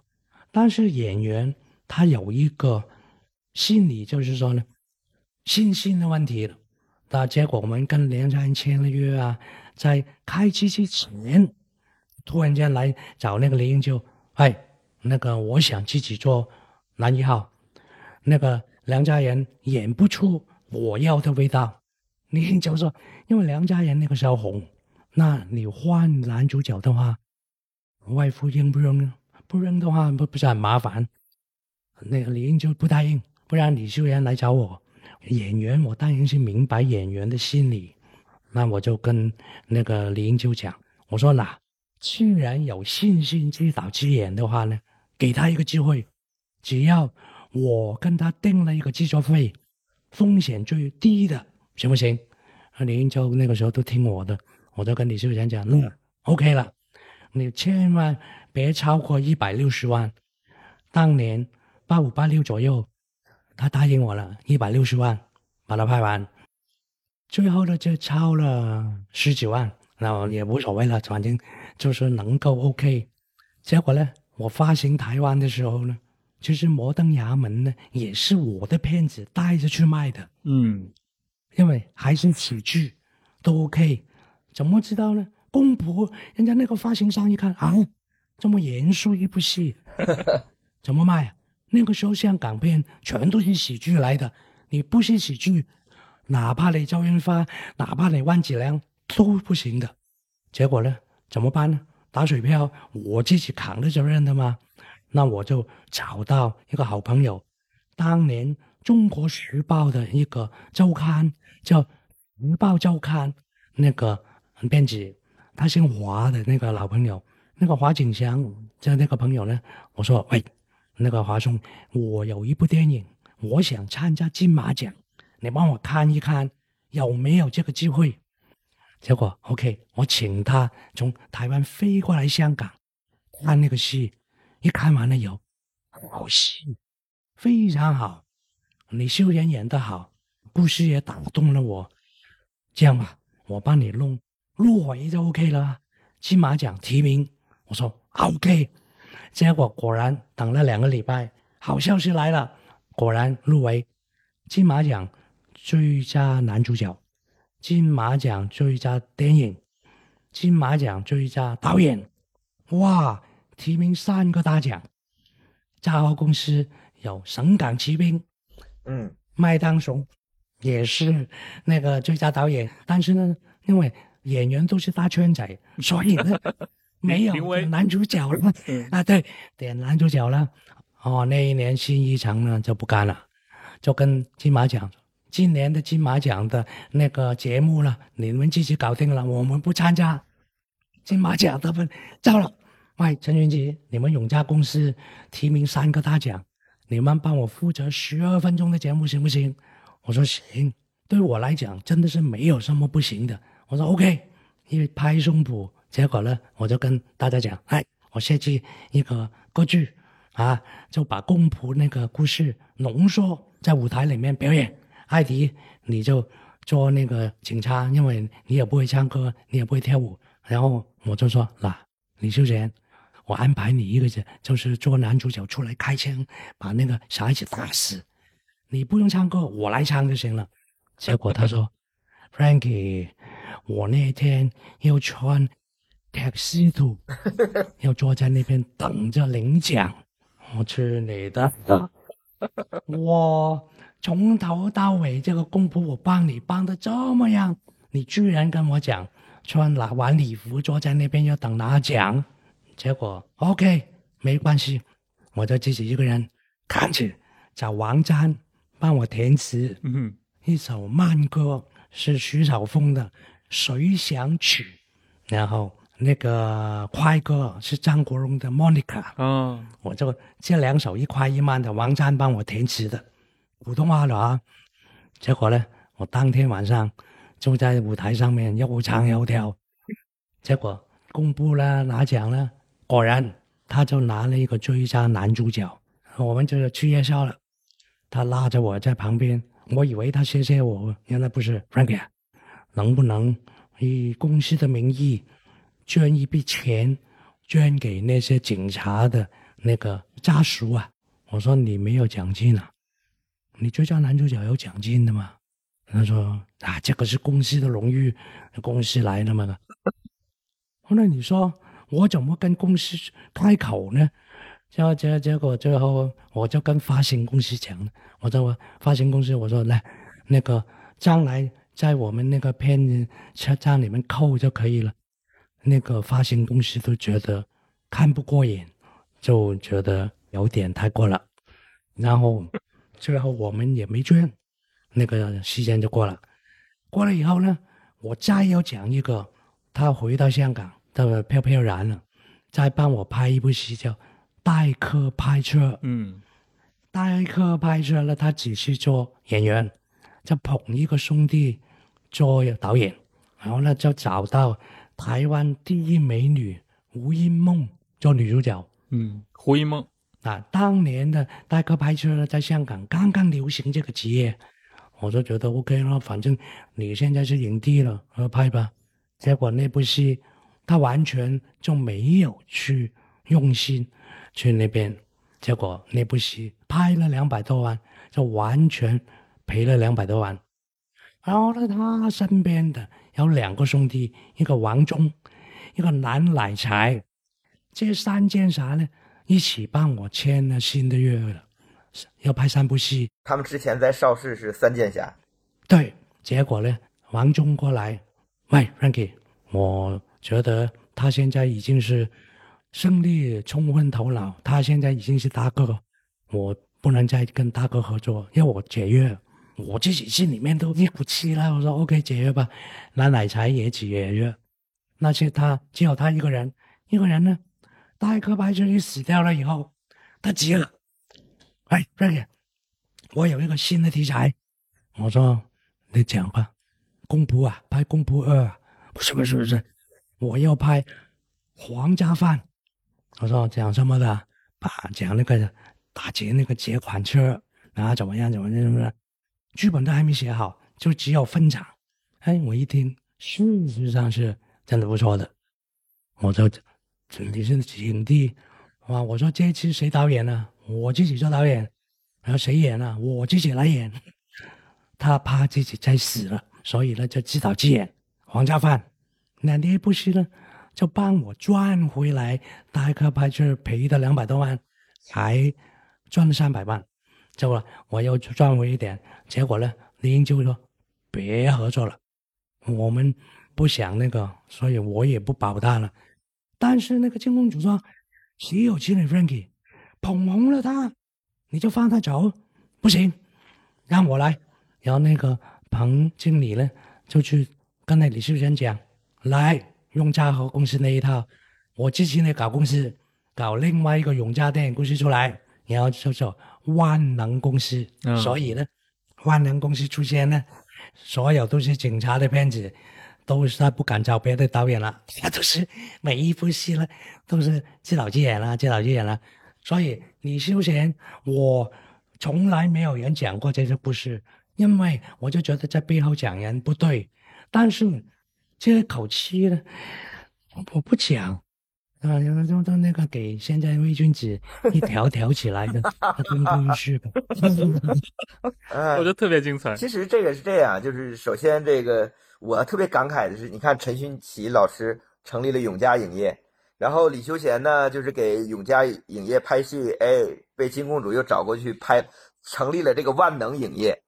但是演员他有一个心理，就是说呢，信心的问题了。那结果我们跟梁家人签了约啊，在开机之前。突然间来找那个林英就，哎，那个我想自己做男一号，那个梁家人演不出我要的味道。林英就说，因为梁家人那个时候红，那你换男主角的话，外父认不认？不认的话，不不是很麻烦。那个林英就不答应，不然李秀妍来找我。演员我当然是明白演员的心理，那我就跟那个李英就讲，我说啦。既然有信心之导之演的话呢，给他一个机会，只要我跟他定了一个制作费，风险最低的，行不行？啊，李英洲那个时候都听我的，我就跟李秀贤讲，嗯，OK 了，你千万别超过一百六十万。当年八五八六左右，他答应我了，一百六十万把它拍完，最后呢就超了十几万。那也无所谓了，反正就是能够 OK。结果呢，我发行台湾的时候呢，其实《摩登衙门》呢也是我的片子带着去卖的。嗯，因为还是喜剧，都 OK。怎么知道呢？公婆人家那个发行商一看啊，这么严肃一部戏，怎么卖啊？那个时候香港片全都是喜剧来的，你不是喜剧，哪怕你周润发，哪怕你万梓良。都不行的，结果呢？怎么办呢？打水漂，我自己扛的责任的嘛。那我就找到一个好朋友，当年《中国时报》的一个周刊叫《时报周刊》，那个编辑，他姓华的那个老朋友，那个华景祥，就那个朋友呢，我说喂，那个华兄，我有一部电影，我想参加金马奖，你帮我看一看有没有这个机会。结果 OK，我请他从台湾飞过来香港看那个戏，一看完了有好戏，非常好，李修言演得好，故事也打动了我。这样吧，我帮你弄入围就 OK 了。金马奖提名。我说 OK，结果果然等了两个礼拜，好消息来了，果然入围金马奖最佳男主角、金马奖最佳电影、金马奖最佳导演，哇，提名三个大奖。嘉禾公司有《神港奇兵》，嗯，麦当雄也是那个最佳导演，但是呢，因为演员都是大圈仔，所以呢 没有评委男主角了 啊，对，点男主角了。哦，那一年新一城呢就不干了，就跟金马奖，今年的金马奖的那个节目了，你们自己搞定了，我们不参加。金马奖他们糟了，喂，陈云吉，你们永嘉公司提名三个大奖，你们帮我负责十二分钟的节目行不行？我说行，对我来讲真的是没有什么不行的。我说 OK，因为拍胸脯，结果呢，我就跟大家讲，哎，我设计一个歌剧啊，就把公仆那个故事浓缩在舞台里面表演。艾迪，你就做那个警察，因为你也不会唱歌，你也不会跳舞。然后我就说，那李秀贤，我安排你一个人，就是做男主角出来开枪，把那个小孩子打死。你不用唱歌，我来唱就行了。结果他说，Frankie，我那天要穿 tuxedo，要坐在那边等着领奖。我去你的！我从头到尾这个功夫我帮你帮的这么样，你居然跟我讲穿拿晚礼服坐在那边要等拿奖，结果 OK 没关系，我就自己一个人看去找王詹帮我填词，嗯一首慢歌是徐小凤的《随想曲》，然后那个快歌是张国荣的《Monica》。嗯我就这两首一快一慢的，王詹帮我填词的，普通话的啊。结果呢，我当天晚上就在舞台上面又唱又跳，结果公布了拿奖了，果然他就拿了一个最佳男主角，我们就去夜宵了。他拉着我在旁边，我以为他谢谢我，原来不是 Frankie，啊能不能以公司的名义捐一笔钱，捐给那些警察的那个家属啊？我说你没有奖金啊，你最佳男主角有奖金的吗？他说啊，这个是公司的荣誉，公司来的嘛。后来你说我怎么跟公司开口呢？结结结果最后我就跟发行公司讲，我说发行公司我说来，那个将来在我们那个片车站里面扣就可以了。那个发行公司都觉得看不过眼，就觉得有点太过了。然后最后我们也没捐，那个时间就过了。过了以后呢，我再要讲一个，他回到香港，他飘飘然了，再帮我拍一部戏叫《代客拍车》。嗯代客拍摄了，他只是做演员，就捧一个兄弟做导演，然后呢就找到台湾第一美女吴英梦做女主角。嗯，胡一梦，啊，当年的代客拍摄呢，在香港刚刚流行这个职业，我就觉得 OK 了，反正你现在是影帝了，呃，拍吧。结果那部戏，他完全就没有去用心去那边，结果那部戏拍了两百多万，就完全赔了两百多万。然后呢，他身边的有两个兄弟，一个王忠，一个南乃才，这三件啥呢？一起帮我签了新的约了，要拍三部戏。他们之前在邵氏是三剑侠，对，结果呢，王忠过来，喂，Frankie，我觉得他现在已经是胜利冲昏头脑，他现在已经是大哥，我不能再跟大哥合作，要我解约。我自己心里面都一股气了，我说 OK 解约吧，那奶茶也解约，那些他只有他一个人，一个人呢，代课白春雨死掉了以后，他急了，哎兄弟我有一个新的题材，我说你讲吧，公仆啊，拍公仆二啊，不是不是不是，我要拍皇家饭。我说讲什么的？把讲那个打劫那个劫款车，然后怎么样怎么样怎么样，剧本都还没写好，就只有分场。哎，我一听，事实上是真的不错的。我就你是影帝，哇！我说这次谁导演呢？我自己做导演。然后谁演啊？我自己来演。他怕自己再死了，所以呢就自导自演。黄家范，那那部戏呢就帮我赚回来，大概拍出赔的两百多万，才赚了三百万。结果我又赚回一点，结果呢李英就说别合作了，我们不想那个，所以我也不保他了。但是那个金公主说，谁有钱的 Frankie 捧红了他。你就放他走，不行，让我来。然后那个彭经理呢，就去跟那李秀贤讲，来用嘉禾公司那一套，我之前呢搞公司，搞另外一个永嘉电影公司出来，然后叫做万能公司。所以呢，万能公司出现呢，所有都是警察的片子，都是他不敢找别的导演了，他都是每一部戏呢，都是自导自演了，自导自演了。所以你休闲，我从来没有人讲过这些故事，因为我就觉得在背后讲人不对。但是这口气呢，我不讲啊，就就那个给现在魏君子一条条起来的，真不是的。我觉得特别精彩。其实这个是这样，就是首先这个我特别感慨的是，你看陈勋奇老师成立了永嘉影业。然后李修贤呢，就是给永嘉影业拍戏，哎，被金公主又找过去拍，成立了这个万能影业，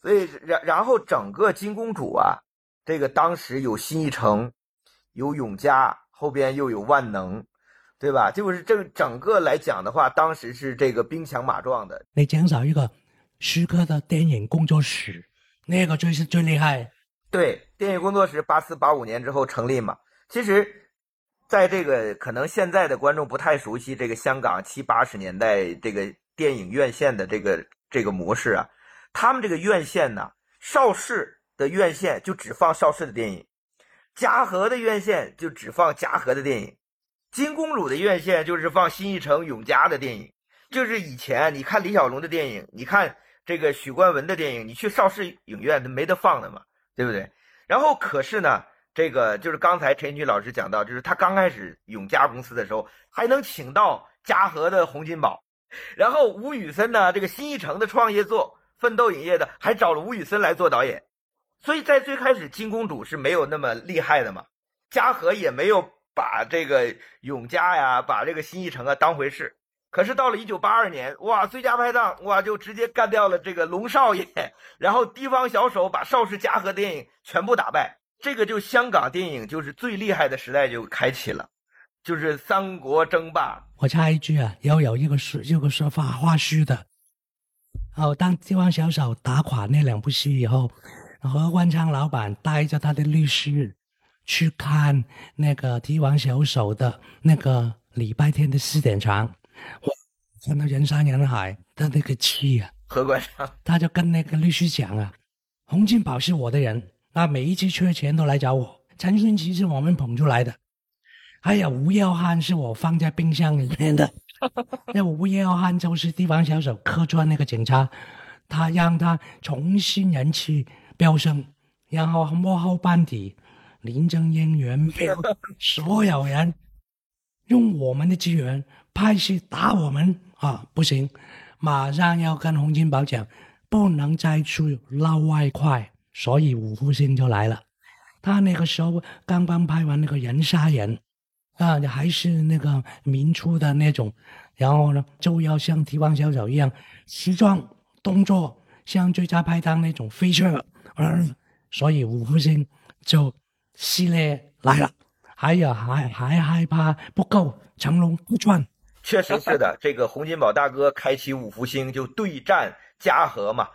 所以然然后整个金公主啊，这个当时有新艺城，有永嘉，后边又有万能，对吧？就是这整个来讲的话，当时是这个兵强马壮的。你减少一个徐克的电影工作室，那个最是最厉害。对，电影工作室八四八五年之后成立嘛，其实。在这个可能现在的观众不太熟悉这个香港七八十年代这个电影院线的这个这个模式啊，他们这个院线呢，邵氏的院线就只放邵氏的电影，嘉禾的院线就只放嘉禾的电影，金公主的院线就是放新艺城、永嘉的电影。就是以前你看李小龙的电影，你看这个许冠文的电影，你去邵氏影院都没得放的嘛，对不对？然后可是呢？这个就是刚才陈军老师讲到，就是他刚开始永嘉公司的时候，还能请到嘉禾的洪金宝，然后吴宇森呢，这个新艺城的创业做奋斗影业的，还找了吴宇森来做导演，所以在最开始金公主是没有那么厉害的嘛，嘉禾也没有把这个永嘉呀，把这个新艺城啊当回事，可是到了一九八二年，哇，最佳拍档，哇，就直接干掉了这个龙少爷，然后地方小手把邵氏嘉禾电影全部打败。这个就香港电影就是最厉害的时代就开启了，就是三国争霸。我插一句啊，要有一个说有个说法花絮的。哦，当地方小手打垮那两部戏以后，何冠昌老板带着他的律师去看那个帝王小手的那个礼拜天的四点场，哇，看到人山人海他那个气啊！何冠昌他就跟那个律师讲啊，洪金宝是我的人。那每一次缺钱都来找我，陈勋奇是我们捧出来的，还有吴耀汉是我放在冰箱里面的。那吴耀汉就是地方小手客串那个警察，他让他重新人气飙升，然后幕后班底林正英、袁彪，所有人用我们的资源拍戏打我们啊，不行，马上要跟洪金宝讲，不能再去捞外快。所以五福星就来了，他那个时候刚刚拍完那个人杀人，啊，还是那个民初的那种，然后呢就要像提王小手一样，时装动作像最佳拍档那种飞车，嗯，所以五福星就系列来了，还有还还害怕不够，成龙不赚，确实是的，这个洪金宝大哥开启五福星就对战嘉禾嘛。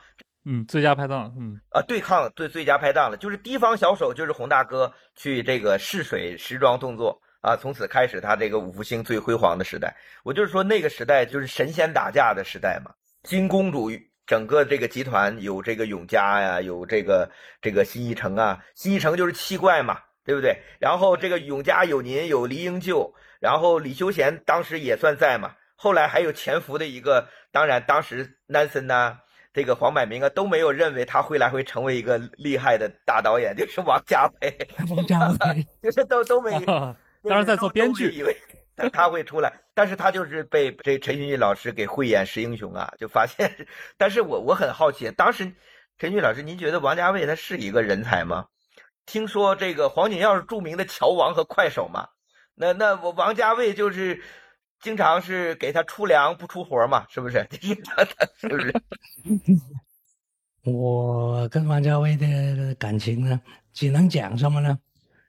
嗯，最佳拍档，嗯啊，对抗对最佳拍档了，就是提防小手，就是洪大哥去这个试水时装动作啊，从此开始他这个五福星最辉煌的时代。我就是说那个时代就是神仙打架的时代嘛。金公主整个这个集团有这个永嘉呀，有这个这个新一城啊，新一城就是七怪嘛，对不对？然后这个永嘉有您有黎英旧，然后李修贤当时也算在嘛，后来还有潜伏的一个，当然当时南森呐。这个黄百鸣啊都没有认为他会来会成为一个厉害的大导演，就是王家卫，王家卫 就是都都没，当时在做编剧，以为他他会出来，但是他就是被这陈勋老师给慧眼识英雄啊，就发现。但是我我很好奇，当时陈勋老师，您觉得王家卫他是一个人才吗？听说这个黄景耀是著名的桥王和快手嘛，那那我王家卫就是经常是给他出粮不出活嘛，是不是？是不是？我跟王家卫的感情呢，只能讲什么呢？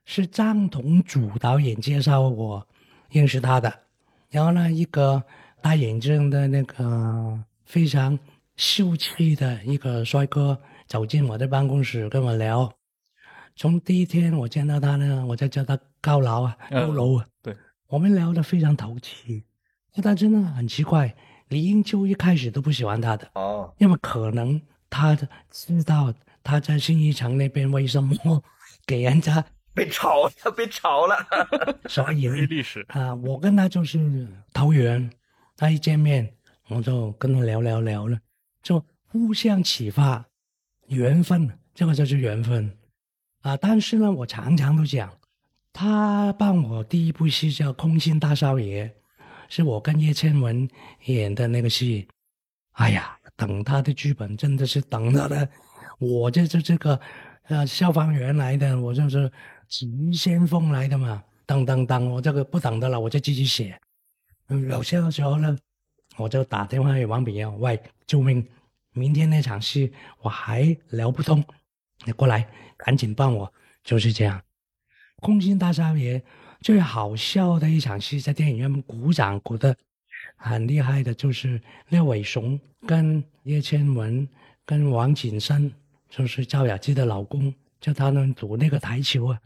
是张同祖导演介绍我认识他的，然后呢，一个戴眼镜的那个非常秀气的一个帅哥走进我的办公室跟我聊。从第一天我见到他呢，我就叫他高佬啊，高楼啊。对，我们聊得非常投机。但真的很奇怪，李英秋一开始都不喜欢他的哦，因为可能。他知道他在新一城那边为什么给人家被炒，了被炒了，所以历史啊，我跟他就是投缘，他一见面我就跟他聊聊聊了，就互相启发，缘分，这个就是缘分啊。但是呢，我常常都讲，他帮我第一部戏叫《空心大少爷》，是我跟叶倩文演的那个戏，哎呀。等他的剧本真的是等他的，我这这这个，呃，消防员来的，我就是急先锋来的嘛。当当当，我这个不等的了，我就继续写。嗯，有些时候呢，我就打电话给王炳耀，喂，救命！明天那场戏我还聊不通，你过来，赶紧帮我。就是这样。空心大少爷最好笑的一场戏，在电影院鼓掌鼓的。很厉害的，就是廖伟雄跟叶倩文跟王景生，就是赵雅芝的老公，就他们赌那个台球啊，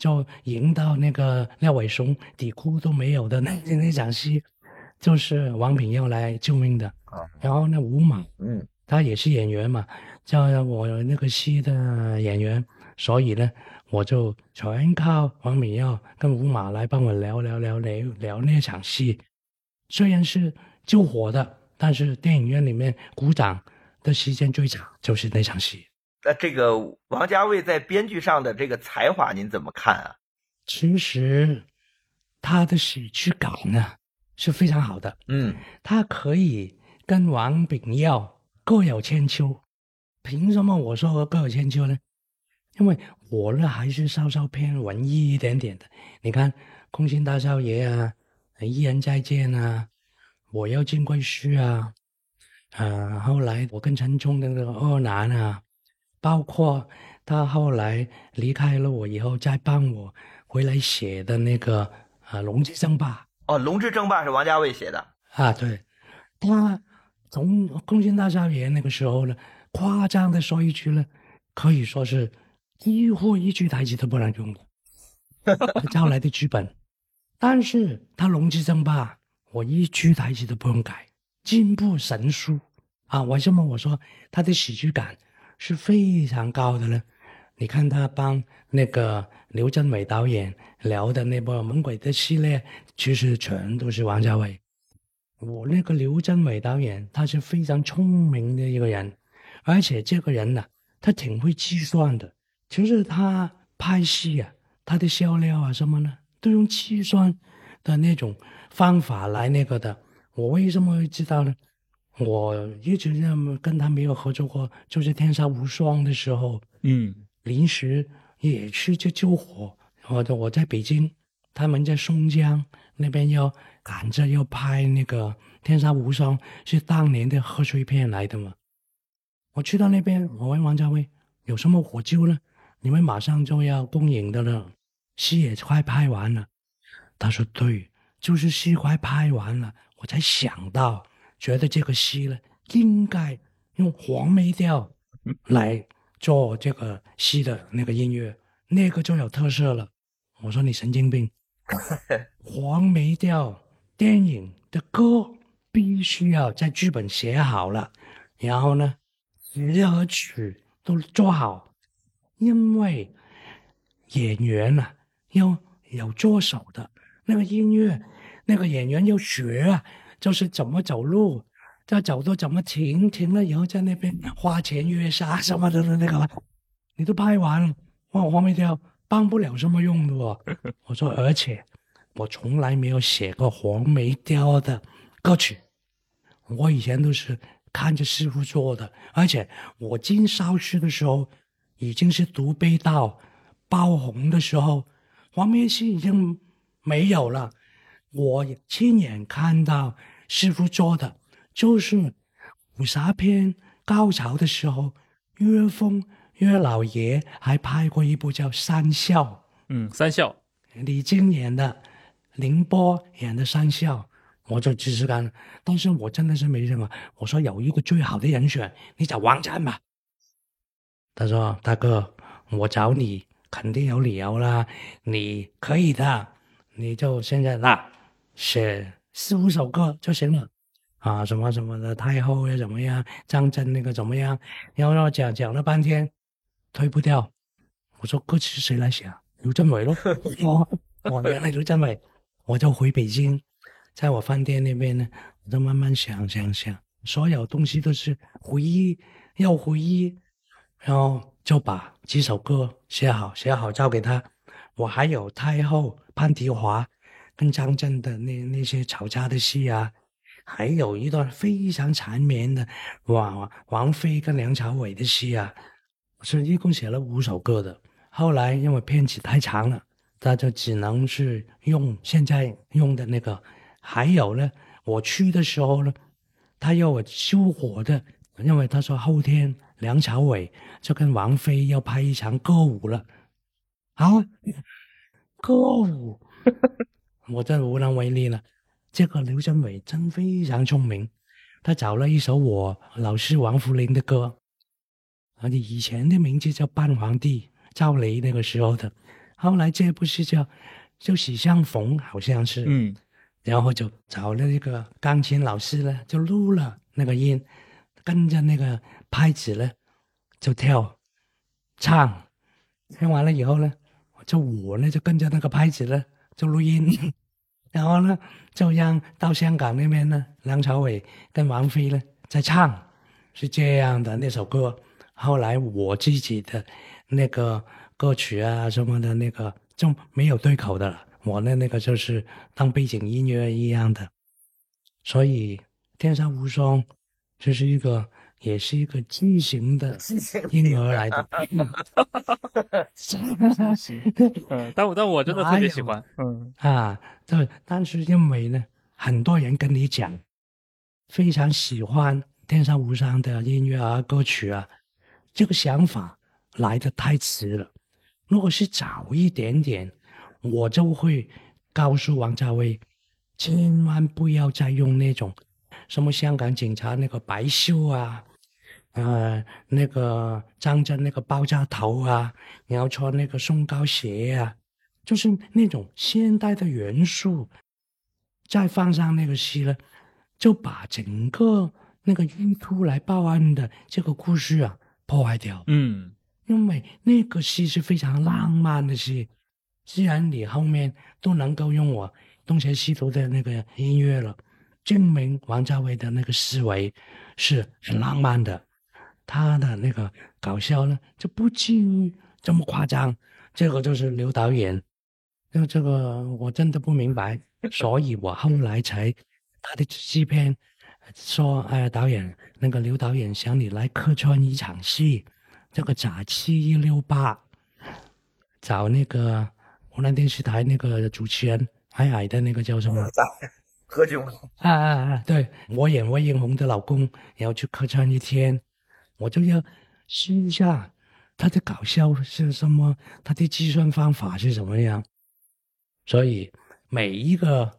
就赢到那个廖伟雄底裤都没有的那那场戏，就是王品要来救命的。然后那吴马，嗯，他也是演员嘛，叫我那个戏的演员，所以呢，我就全靠王敏耀跟吴马来帮我聊聊聊聊聊那场戏。虽然是救火的，但是电影院里面鼓掌的时间最长，就是那场戏。那这个王家卫在编剧上的这个才华，您怎么看啊？其实他的喜剧感呢是非常好的。嗯，他可以跟王炳耀各有千秋。凭什么我说各有千秋呢？因为我呢还是稍稍偏文艺一点点的。你看《空心大少爷》啊。一人再见啊！我要进贵婿啊！啊，后来我跟陈冲的那个二男啊，包括他后来离开了我以后，再帮我回来写的那个啊《龙之争霸》哦，《龙之争霸》是王家卫写的啊。对，他从空心大少爷那个时候呢，夸张的说一句呢，可以说是几乎一句台词都不能用的，招来的剧本。但是他龙之争霸，我一句台词都不用改，进步神速啊！为什么我说他的喜剧感是非常高的呢？你看他帮那个刘镇伟导演聊的那部《猛鬼》的系列，其实全都是王家卫。我那个刘镇伟导演，他是非常聪明的一个人，而且这个人呢，他挺会计算的。就是他拍戏啊，他的笑料啊什么呢？都用计算的那种方法来那个的，我为什么会知道呢？我一直认为跟他没有合作过，就是《天下无双》的时候，嗯，临时也去去救火，我我在北京，他们在松江那边要赶着要拍那个《天下无双》，是当年的贺岁片来的嘛。我去到那边，我问王家卫有什么火救呢？你们马上就要公映的了。戏也快拍完了，他说：“对，就是戏快拍完了，我才想到，觉得这个戏呢，应该用黄梅调来做这个戏的那个音乐，那个就有特色了。”我说：“你神经病！黄梅调电影的歌必须要在剧本写好了，然后呢，词和曲都做好，因为演员啊。”要有做手的那个音乐，那个演员要学啊，就是怎么走路，再走到怎么停，停了以后在那边花前月下什么的那个，你都拍完了，哇，黄梅调帮不了什么用的哦。我说，而且我从来没有写过黄梅调的歌曲，我以前都是看着师傅做的，而且我进少师的时候已经是独背道爆红的时候，黄梅戏已经没有了。我亲眼看到师傅做的，就是武侠片高潮的时候，岳峰岳老爷还拍过一部叫《三笑》，嗯，三笑，李菁演的，凌波演的三笑，我就试试看。但是我真的是没什么，我说有一个最好的人选，你找王战吧。他说：“大哥，我找你肯定有理由啦，你可以的，你就现在那写四五首歌就行了。”啊，什么什么的太后又怎么样？张真那个怎么样？然后讲讲了半天，推不掉。我说歌词谁来写啊？刘镇伟咯。我 我原来刘镇伟，我就回北京，在我饭店那边呢，我就慢慢想想想，所有东西都是回忆，要回忆，然后就把几首歌写好，写好交给他。我还有太后潘迪华跟张震的那那些吵架的戏啊。还有一段非常缠绵的王王菲跟梁朝伟的戏啊，是一共写了五首歌的。后来因为片子太长了，他就只能是用现在用的那个。还有呢，我去的时候呢，他要我修火的，因为他说后天梁朝伟就跟王菲要拍一场歌舞了。好，歌舞，我真无能为力了。这个刘镇伟真非常聪明，他找了一首我老师王福林的歌，而且以前的名字叫《半皇帝》，赵雷那个时候的，后来这部是叫就喜相逢，好像是，嗯，然后就找了一个钢琴老师呢，就录了那个音，跟着那个拍子呢，就跳唱，唱完了以后呢，就我呢就跟着那个拍子呢就录音。然后呢，就让到香港那边呢，梁朝伟跟王菲呢在唱，是这样的那首歌。后来我自己的那个歌曲啊什么的那个就没有对口的了，我的那个就是当背景音乐一样的。所以《天上无双》就是一个。也是一个畸形的婴儿来的，嗯，但我但我真的特别喜欢，嗯啊，对，但是因为呢，很多人跟你讲，非常喜欢《天上无双》的音乐啊歌曲啊，这个想法来的太迟了。如果是早一点点，我就会告诉王家卫，千万不要再用那种什么香港警察那个白袖啊。呃，那个张着那个爆炸头啊，然后穿那个松糕鞋啊，就是那种现代的元素，再放上那个戏呢，就把整个那个孕妇来报案的这个故事啊破坏掉。嗯，因为那个戏是非常浪漫的戏，既然你后面都能够用我东邪西毒的那个音乐了，证明王家卫的那个思维是很浪漫的。他的那个搞笑呢，就不至于这么夸张。这个就是刘导演，那这个我真的不明白，所以我后来才他的制片说：“哎，导演，那个刘导演想你来客串一场戏，这个假期一六八，找那个湖南电视台那个主持人矮矮的那个叫什么？何炅。啊啊啊！对我演魏英红的老公，然后去客串一天。”我就要试一下他的搞笑是什么，他的计算方法是怎么样。所以每一个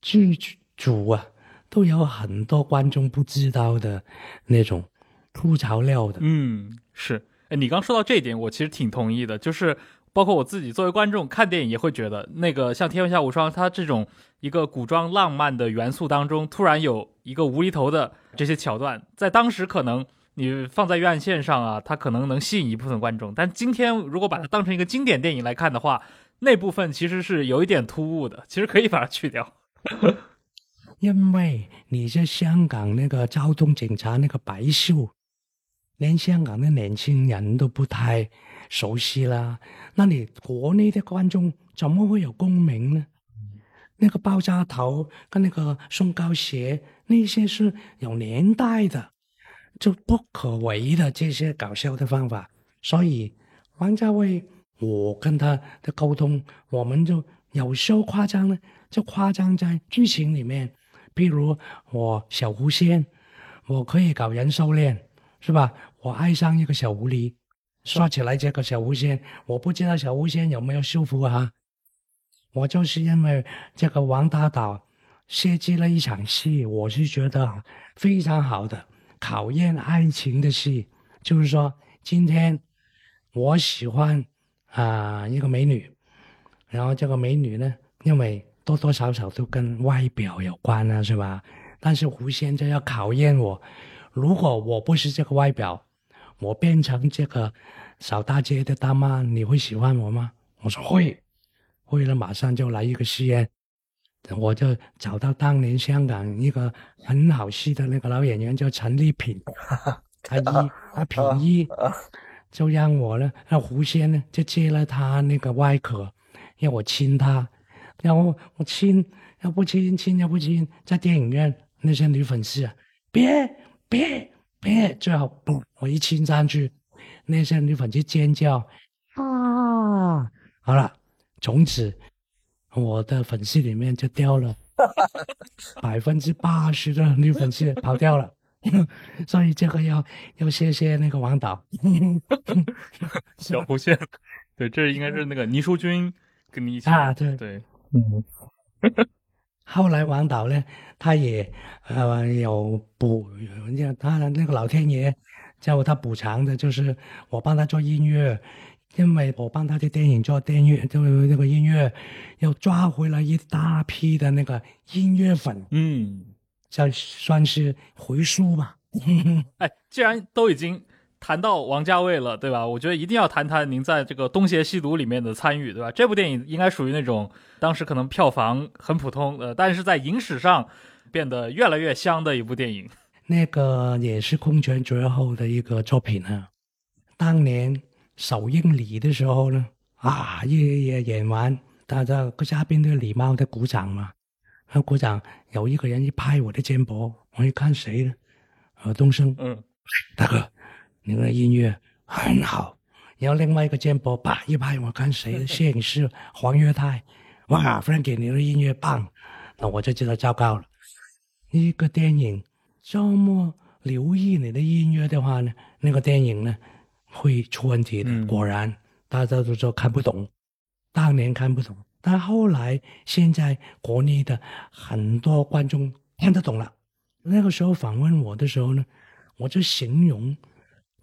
剧组啊，都有很多观众不知道的那种吐槽料的。嗯，是。哎，你刚说到这一点，我其实挺同意的。就是包括我自己作为观众看电影，也会觉得那个像《天文下无双》，它这种一个古装浪漫的元素当中，突然有一个无厘头的这些桥段，在当时可能。你放在院线上啊，它可能能吸引一部分观众，但今天如果把它当成一个经典电影来看的话，那部分其实是有一点突兀的，其实可以把它去掉。因为你在香港那个交通警察那个白袖，连香港的年轻人都不太熟悉啦，那你国内的观众怎么会有共鸣呢？那个爆炸头跟那个松糕鞋那些是有年代的，就不可为的这些搞笑的方法。所以王家卫，我跟他的沟通，我们就有时候夸张呢，就夸张在剧情里面。譬如我小狐仙，我可以搞人兽恋，是吧？我爱上一个小狐狸。说起来，这个小狐仙，我不知道小狐仙有没有修复啊？我就是因为这个王大导设计了一场戏，我是觉得非常好的考验爱情的戏，就是说今天我喜欢啊、一个美女，然后这个美女呢，因为多多少少都跟外表有关啊，是吧？但是狐仙就要考验我，如果我不是这个外表，我变成这个扫大街的大妈，你会喜欢我吗？我说会，会了，马上就来一个试验，我就找到当年香港一个很好戏的那个老演员叫陈丽萍，阿姨阿萍姨，就让我呢，那狐仙呢就借了他那个外壳，让我亲他，然后我亲，要不亲亲要不亲，在电影院那些女粉丝啊，别别别，最后嘣，我一亲上去，那些女粉丝尖叫啊！好了，从此我的粉丝里面就掉了 百分之八十的女粉丝跑掉了，所以这个要要谢谢那个王导。小狐仙，对，这应该是那个倪淑君跟你一起啊对对，嗯后来王导呢，他也呃有补，他的那个老天爷叫他补偿的，就是我帮他做音乐，因为我帮他的电影做电乐，就是那个音乐，又抓回来一大批的那个音乐粉，嗯，这算是回书吧。哎，既然都已经谈到王家卫了，对吧？我觉得一定要谈谈您在这个《东邪西毒》里面的参与，对吧？这部电影应该属于那种当时可能票房很普通，呃，但是在影史上变得越来越香的一部电影。那个也是空前绝后的一个作品啊。当年首映礼的时候呢，啊，一演演完，大家个嘉宾都礼貌的鼓掌嘛。鼓掌，有一个人一拍我的肩膊，我一看谁呢？呃，东升，嗯，大哥，你的音乐很好。然后另外一个肩膊啪一拍，我看谁呢？摄影师黄岳泰，哇，Frankie，你的音乐棒，那我就知道糟糕了。一个电影这么留意你的音乐的话呢，那个电影呢会出问题的。嗯果然，大家都说看不懂，当年看不懂，但后来现在国内的很多观众看得懂了。那个时候访问我的时候呢，我就形容《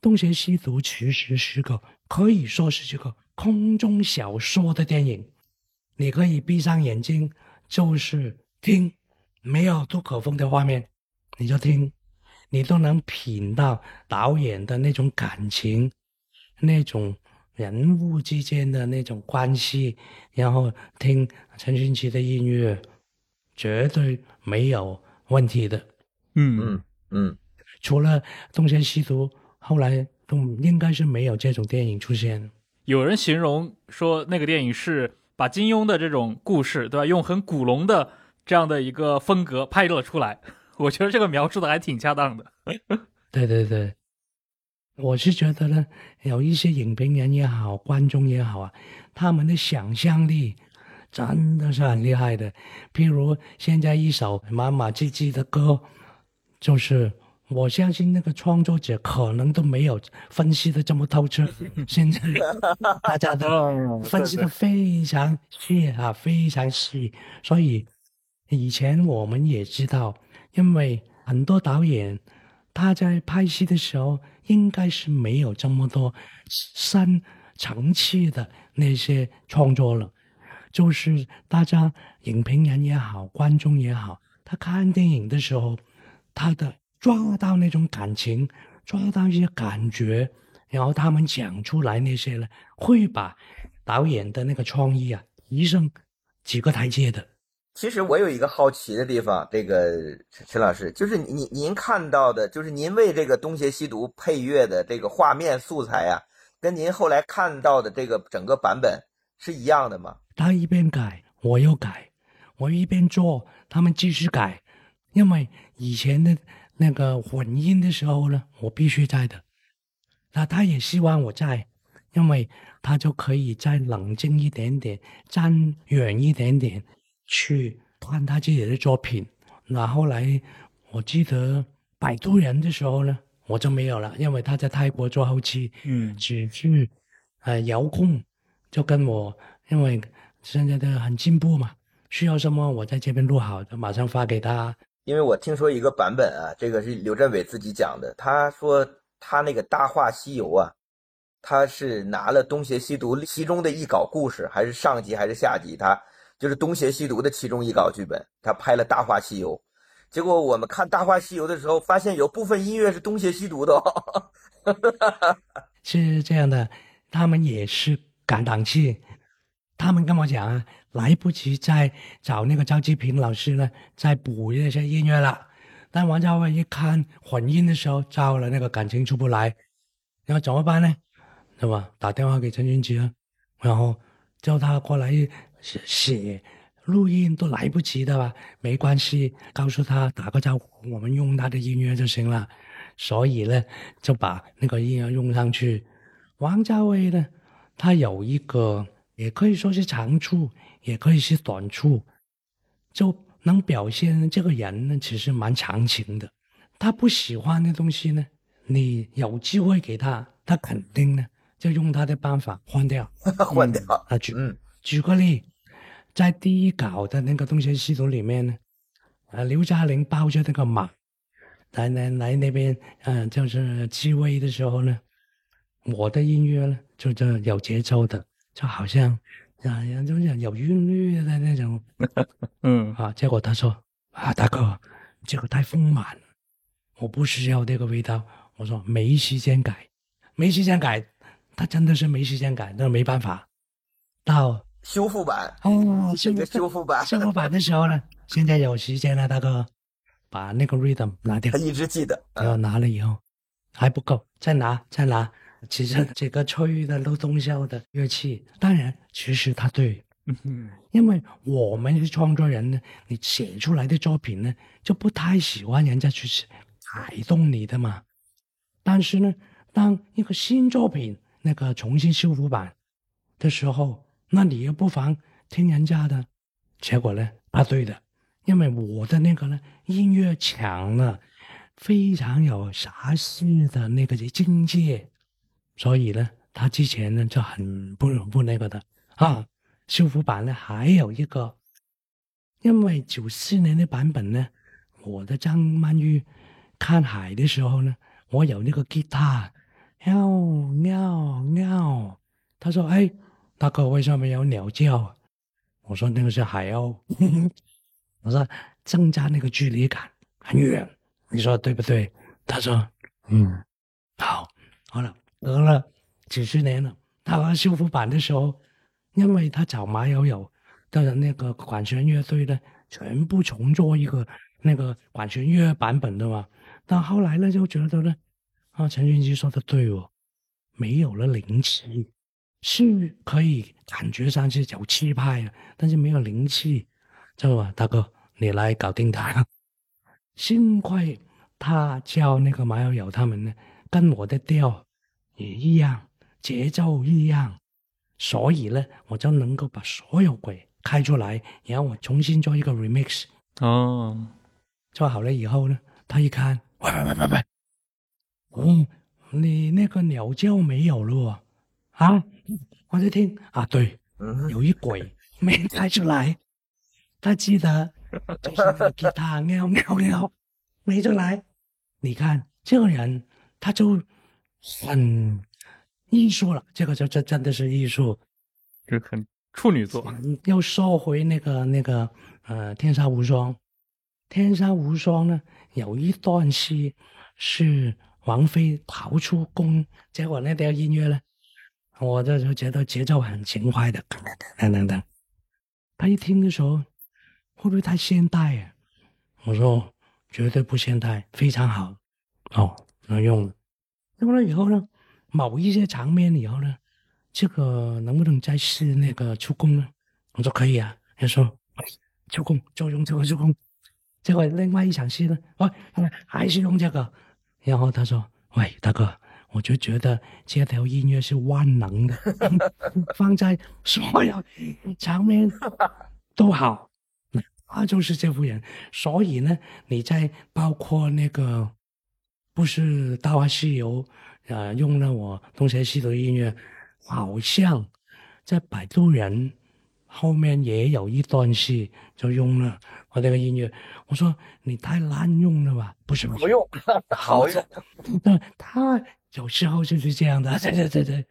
东邪西毒》其实是个可以说是这个空中小说的电影，你可以闭上眼睛，就是听，没有杜可风的画面，你就听，你都能品到导演的那种感情，那种人物之间的那种关系，然后听陈勋奇的音乐，绝对没有问题的。嗯嗯嗯，除了《东邪西毒》，后来都应该是没有这种电影出现。有人形容说那个电影是把金庸的这种故事，对吧？用很古龙的这样的一个风格拍了出来。我觉得这个描述的还挺恰当的。对 对对，我是觉得呢，有一些影评人也好，观众也好啊，他们的想象力真的是很厉害的。譬如现在一首马马唧唧的歌，就是我相信那个创作者可能都没有分析的这么透彻。现在大家都分析的非常细啊，非常细。所以以前我们也知道，因为很多导演他在拍戏的时候，应该是没有这么多深层次的那些创作了。就是大家影评人也好，观众也好，他看电影的时候，他的抓到那种感情，抓到一些感觉，然后他们讲出来那些呢，会把导演的那个创意啊提升几个台阶的。其实我有一个好奇的地方，这个陈老师，就是您您看到的，就是您为这个《东邪西毒》配乐的这个画面素材啊，跟您后来看到的这个整个版本是一样的吗？他一边改，我又改，我一边做，他们继续改，因为以前的那个混音的时候呢，我必须在的。那他也希望我在，因为他就可以再冷静一点点，站远一点点去看他自己的作品。那后来我记得摆渡人的时候呢，我就没有了，因为他在泰国做后期，嗯只是呃遥控，就跟我因为现在的很进步嘛，需要什么我在这边录好就，马上发给他。因为我听说一个版本啊，这个是刘镇伟自己讲的，他说他那个《大话西游》啊，他是拿了东邪西毒其中的一稿故事，还是上集还是下集，他就是东邪西毒的其中一稿剧本，他拍了《大话西游》，结果我们看《大话西游》的时候，发现有部分音乐是东邪西毒的、哦。是这样的，他们也是赶档期，他们跟我讲啊，来不及再找那个赵继平老师呢，再补一些音乐了。但王家卫一看混音的时候，糟了，那个感情出不来，然后怎么办呢？对吧？打电话给陈俊杰，然后叫他过来写写录音都来不及的吧？没关系，告诉他打个招呼，我们用他的音乐就行了。所以呢，就把那个音乐用上去。王家卫呢，他有一个也可以说是长处，也可以是短处，就能表现这个人呢，其实蛮长情的。他不喜欢的东西呢，你有机会给他，他肯定呢就用他的办法换掉。换掉。嗯举个例，在第一稿的那个东邪西毒里面呢，呃，刘嘉玲抱着那个马来来来那边，嗯、就是继位的时候呢，我的音乐呢就是有节奏的，就好像啊，就是有韵律的那种 嗯啊。结果他说啊，大哥，这个太丰满了，我不需要这个味道。我说没时间改，没时间改，他真的是没时间改，那没办法。到修复版，哦，这个修复版，修复版的时候呢，现在有时间了，大哥，把那个 rhythm 拿掉他，一直记得。然后拿了以后还不够，再拿再拿。其实这个吹的都动效的乐器，当然其实他对，嗯因为我们是创作人呢，你写出来的作品呢，就不太喜欢人家去改动你的嘛。但是呢，当一个新作品那个重新修复版的时候，那你又不妨听人家的。结果呢，啊对的，因为我的那个呢音乐强了，非常有啥事的那个境界，所以呢，他之前呢就很不不那个的啊。修复版呢还有一个，因为九四年的版本呢，我的张曼玉看海的时候呢，我有那个吉他，喵喵喵，他说：“哎，大哥，为什么有鸟叫？”我说：“那个是海鸥。” 我说：“增加那个距离感，很远。”你说对不对？他说：“嗯，好。”好了，隔了几十年了，他玩修复版的时候。因为他找马友友的那个管弦乐队呢，全部重做一个那个管弦乐版本的嘛。但后来呢，就觉得呢，啊，陈俊基说的对哦，没有了灵气，是可以感觉上是有气派的，但是没有灵气，知道吧？大哥，你来搞定他。幸亏他叫那个马友友他们呢，跟我的调也一样，节奏一样。所以呢，我就能够把所有鬼开出来，然后我重新做一个 remix，哦，做好了以后呢，他一看，喂喂喂喂喂，哦，你那个鸟叫没有了哦啊？我在听啊，对，嗯，有一鬼没猜出来，他记得 就是那个吉他喵喵喵没出来。你看这个人，他就很艺术了，这个就真真的是艺术。这很处女座。嗯又说回那个那个呃，《天沙无双》，《天沙无双》呢有一段戏是王菲逃出宫，结果那条音乐呢，我这时候觉得节奏很轻快的，等等等。他一听的时候，会不会太现代啊？我说绝对不现代，非常好。哦，能用了。用了以后呢，某一些场面以后呢，这个能不能再试那个出工呢？我说可以啊。他说就用就用这个就用，结果另外一场戏呢，喂，还是用这个，然后他说，喂，大哥。我就觉得这条音乐是万能的，放在所有场面都好，他就是这副人。所以呢，你在包括那个不是《大话西游》呃，用了我东邪西毒音乐，好像在《摆渡人》后面也有一段戏就用了我这个音乐。我说你太滥用了吧？不是不用，好用。他。有时候就是这样的，对对对对。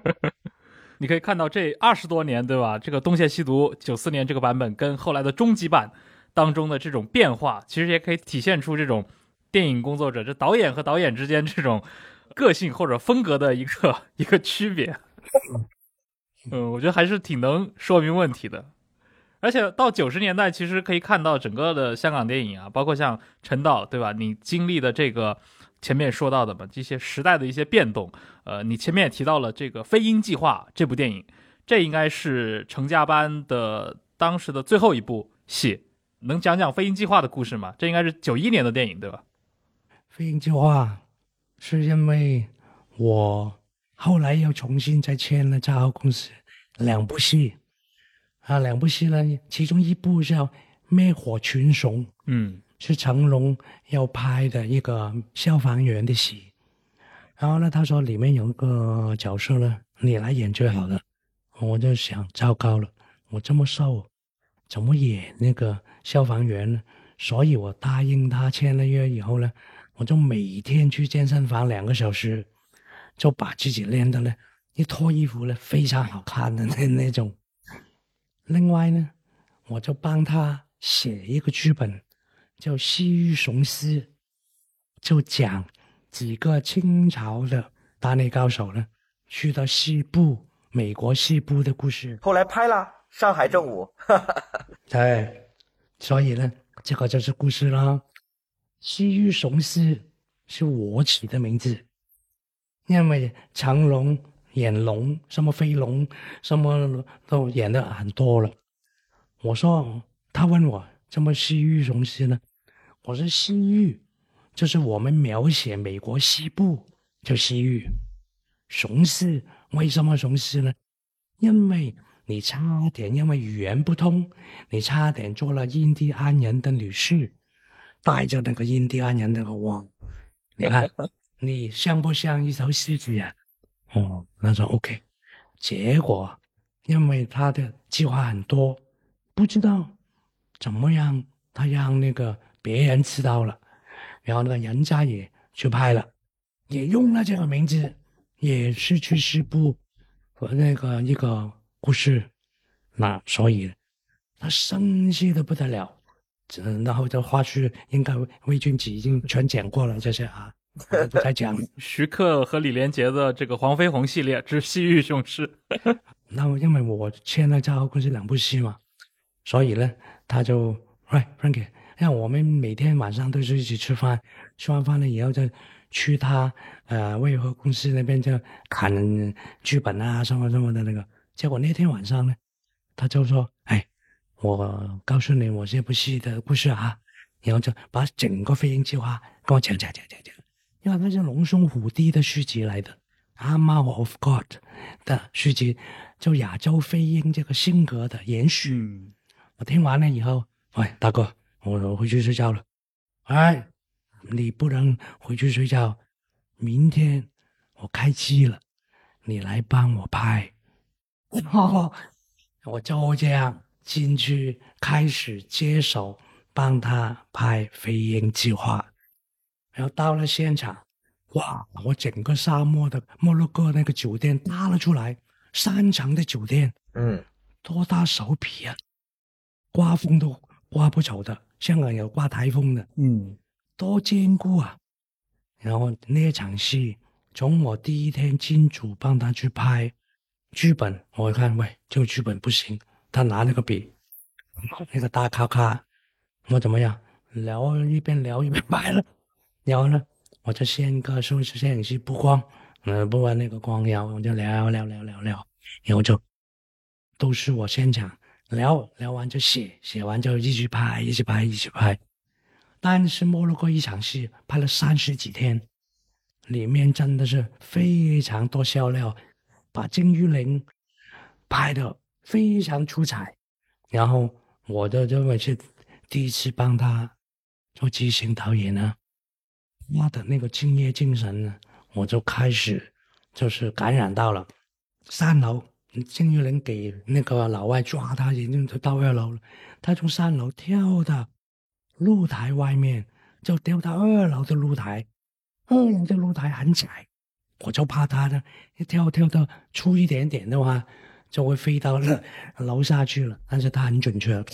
你可以看到这二十多年，对吧？这个《东邪西毒》九四年这个版本跟后来的终极版当中的这种变化，其实也可以体现出这种电影工作者、这导演和导演之间这种个性或者风格的一个 一个区别。嗯，我觉得还是挺能说明问题的。而且到九十年代，其实可以看到整个的香港电影啊，包括像陈导，对吧？你经历的这个。前面说到的嘛，这些时代的一些变动，呃，你前面也提到了这个《飞鹰计划》这部电影，这应该是成家班的当时的最后一部戏，能讲讲《飞鹰计划》的故事吗？这应该是九一年的电影，对吧？《飞鹰计划》是因为我后来又重新再签了嘉豪公司两部戏，啊，两部戏呢，其中一部叫《灭火群雄》，嗯。是成龙要拍的一个消防员的戏，然后呢，他说里面有一个角色呢，你来演最好的。我就想，糟糕了，我这么瘦，怎么演那个消防员呢？所以我答应他签了约以后呢，我就每天去健身房两个小时，就把自己练的呢，一脱衣服呢非常好看的那那种。另外呢，我就帮他写一个剧本。叫《西域雄狮》，就讲几个清朝的打内高手呢，去到西部美国西部的故事。后来拍了《上海正午》，对，所以呢，这个就是故事啦。西域雄狮是我起的名字，因为成龙演龙，什么飞龙，什么都演的很多了。我说，他问我。什么西域雄狮呢？我说西域，就是我们描写美国西部叫西域。雄狮为什么雄狮呢？因为你差点因为语言不通，你差点做了印第安人的女婿，带着那个印第安人那个王。你看你像不像一头狮子呀？哦，那说 OK。结果因为他的计划很多，不知道。怎么样？他让那个别人知道了，然后那个人家也去拍了，也用了这个名字，也是去西部和那个一个故事，那所以他生气的不得了。然后这花絮应该魏俊子已经全讲过了，这些啊，不再讲。徐克和李连杰的这个黄飞鸿系列之《西域雄狮》，那因为我签了嘉豪公司两部戏嘛，所以呢。他就喂 Frankie，因为我们每天晚上都是一起吃饭，吃完饭了以后就去他呃魏和公司那边就看剧本啊什么什么的那个。结果那天晚上呢，他就说：“哎，我告诉你我这部戏的故事啊。”然后就把整个飞鹰计划跟我讲讲讲讲讲，因为他是龙兄虎弟的续集来的，《Arm of God》的续集，就亚洲飞鹰这个性格的延续。我听完了以后，喂，大哥，我回去睡觉了。哎，你不能回去睡觉，明天我开机了，你来帮我拍。哦，我就这样进去开始接手帮他拍《飞鹰计划》，然后到了现场，哇，我整个沙漠的摩洛哥那个酒店搭了出来，三层的酒店，嗯，多大手笔啊！刮风都刮不走的，香港有刮台风的，嗯，多坚固啊！然后那场戏，从我第一天进组帮他去拍剧本，我一看，喂，这个剧本不行。他拿那个笔，那个大卡卡，我怎么样？聊一边聊一边拍了。然后呢，我就先个摄摄影师布光，嗯，布完那个光，然后我就聊聊聊聊聊，然后就都是我现场。聊聊完就写，写完就一直拍，一直拍，一直拍。但是摩洛哥一场戏拍了三十几天，里面真的是非常多笑料，把金玉玲拍的非常出彩。然后我的认为是第一次帮他做执行导演呢，他的那个敬业精神呢，我就开始就是感染到了。三楼，金玉玲给那个老外抓他，已经到二楼了，他从三楼跳到。露台外面就掉到二楼的露台，二楼的露台很窄，我就怕他呢，一跳跳到粗一点点的话，就会飞到楼下去了。但是他很准确，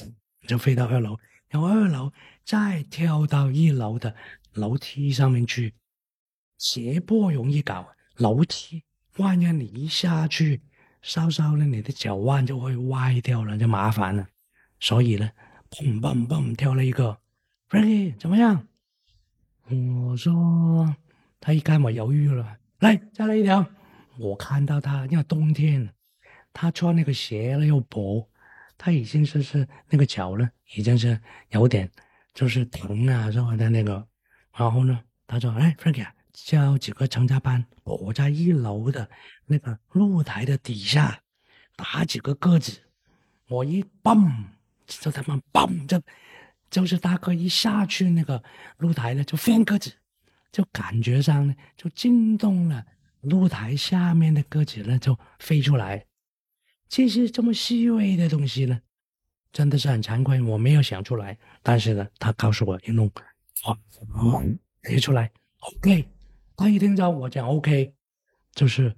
就飞到二楼，然后二楼再跳到一楼的楼梯上面去，斜坡容易搞，楼梯万一你一下去，稍稍呢你的脚腕就会歪掉了，就麻烦了。所以呢，砰砰砰跳了一个。Frankie 怎么样？我说他一看我犹豫了，来再来一条。我看到他，因为冬天，他穿那个鞋了又薄，他已经是是那个脚呢，已经是有点就是疼啊什么的那个。然后呢，他说：“哎，Frankie，叫几个成家班，我在一楼的那个露台的底下打几个鸽子，我一蹦，就他妈蹦就。”就是大哥一下去那个露台呢，就放鸽子，就感觉上呢就惊动了露台下面的鸽子呢，就飞出来。其实这么细微的东西呢，真的是很惭愧，我没有想出来。但是呢，他告诉我一弄，啊，写出来，OK。他一听到我讲 OK，就是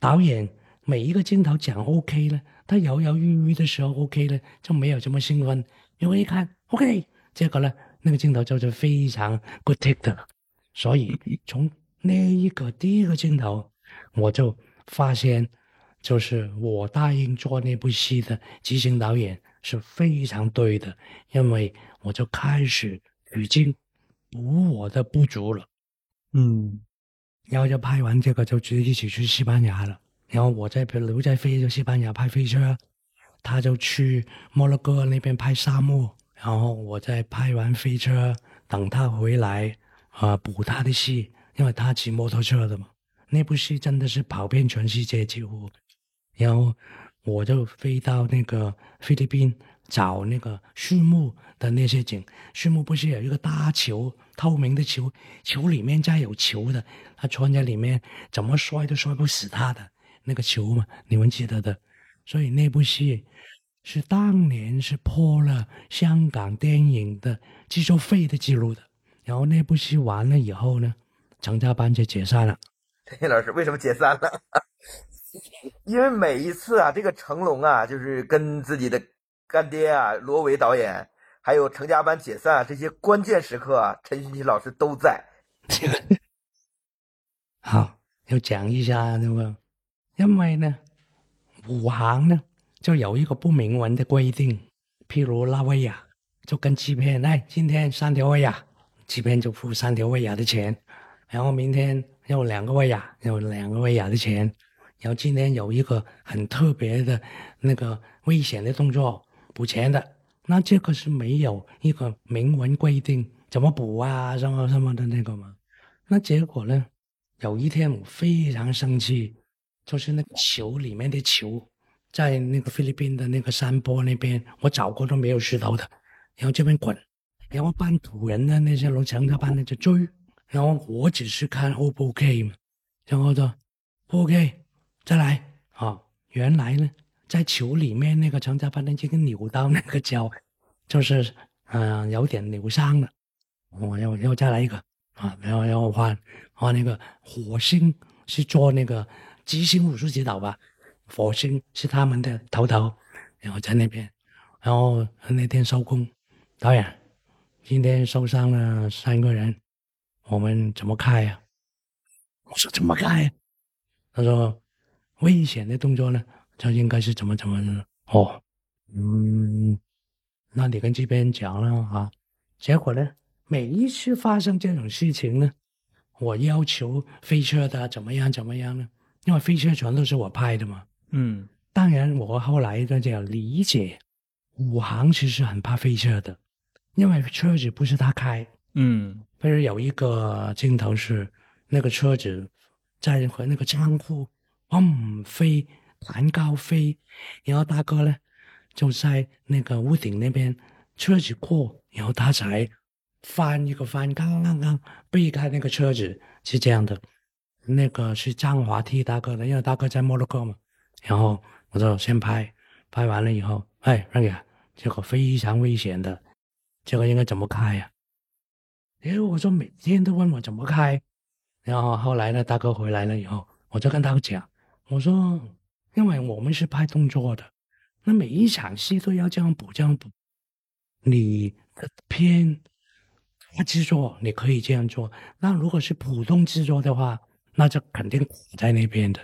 导演每一个镜头讲 OK 呢，他犹犹豫豫的时候 OK 呢，就没有这么兴奋，因为一看 OK。这个呢，那个镜头就是非常 good take 的，所以从那一个第一个镜头，我就发现，就是我答应做那部戏的执行导演是非常对的，因为我就开始已经补我的不足了，嗯，然后就拍完这个就直接一起去西班牙了，然后我在留在非洲西班牙拍飞车，他就去摩洛哥那边拍沙漠。然后我在拍完飞车，等他回来，啊，补他的戏，因为他骑摩托车的嘛。那部戏真的是跑遍全世界几乎。然后我就飞到那个菲律宾找那个畜牧的那些景。畜牧不是有一个大球，透明的球，球里面再有球的，他穿在里面怎么摔都摔不死他的那个球嘛，你们记得的。所以那部戏。是当年是破了香港电影的制作费的记录的，然后那部戏完了以后呢，成家班就解散了。陈 老师为什么解散了？因为每一次啊，这个成龙啊，就是跟自己的干爹啊罗维导演，还有成家班解散这些关键时刻啊，陈勋奇老师都在。好，要讲一下那个，因为呢，武行呢。就有一个不明文的规定，譬如拉威亚就跟欺骗，哎，今天三条威亚，欺骗就付三条威亚的钱，然后明天有两个威亚，有两个威亚的钱，然后今天有一个很特别的那个危险的动作补钱的，那这个是没有一个明文规定怎么补啊什么什么的那个嘛，那结果呢，有一天我非常生气，就是那个球里面的球。在那个菲律宾的那个山坡那边，我找过都没有石头的，然后这边滚，然后班土人的那些楼层他班的就追，然后我只是看 O 不 OK 嘛，然后说 OK 再来啊，原来呢在球里面那个成家班的这个扭到那个脚，就是嗯有点扭伤了，我要要再来一个啊，然后要换换那个火星是做那个即兴武术指导吧。火星是他们的头头，然后在那边，然后那天收工，导演，今天受伤了三个人，我们怎么开呀？我说怎么开？他说危险的动作呢，就应该是怎么怎么的哦，嗯，那你跟这边讲了啊？结果呢，每一次发生这种事情呢，我要求飞车的怎么样怎么样呢？因为飞车全都是我拍的嘛。嗯，当然，我后来的这样理解，武行其实很怕飞车的，因为车子不是他开。嗯比如有一个镜头是那个车子在和那个仓库我唔飞弹高飞，然后大哥呢就在那个屋顶那边车子过，然后他才翻一个翻，刚刚刚避开那个车子是这样的。那个是张华替大哥的，因为大哥在摩洛哥嘛，然后我就先拍，拍完了以后，哎，那个这个非常危险的，这个应该怎么开呀、哎，我说每天都问我怎么开，然后后来呢，大哥回来了以后，我就跟他讲，我说，因为我们是拍动作的，那每一场戏都要这样补这样补，你的片大制作你可以这样做，那如果是普通制作的话，那就肯定卡在那边的。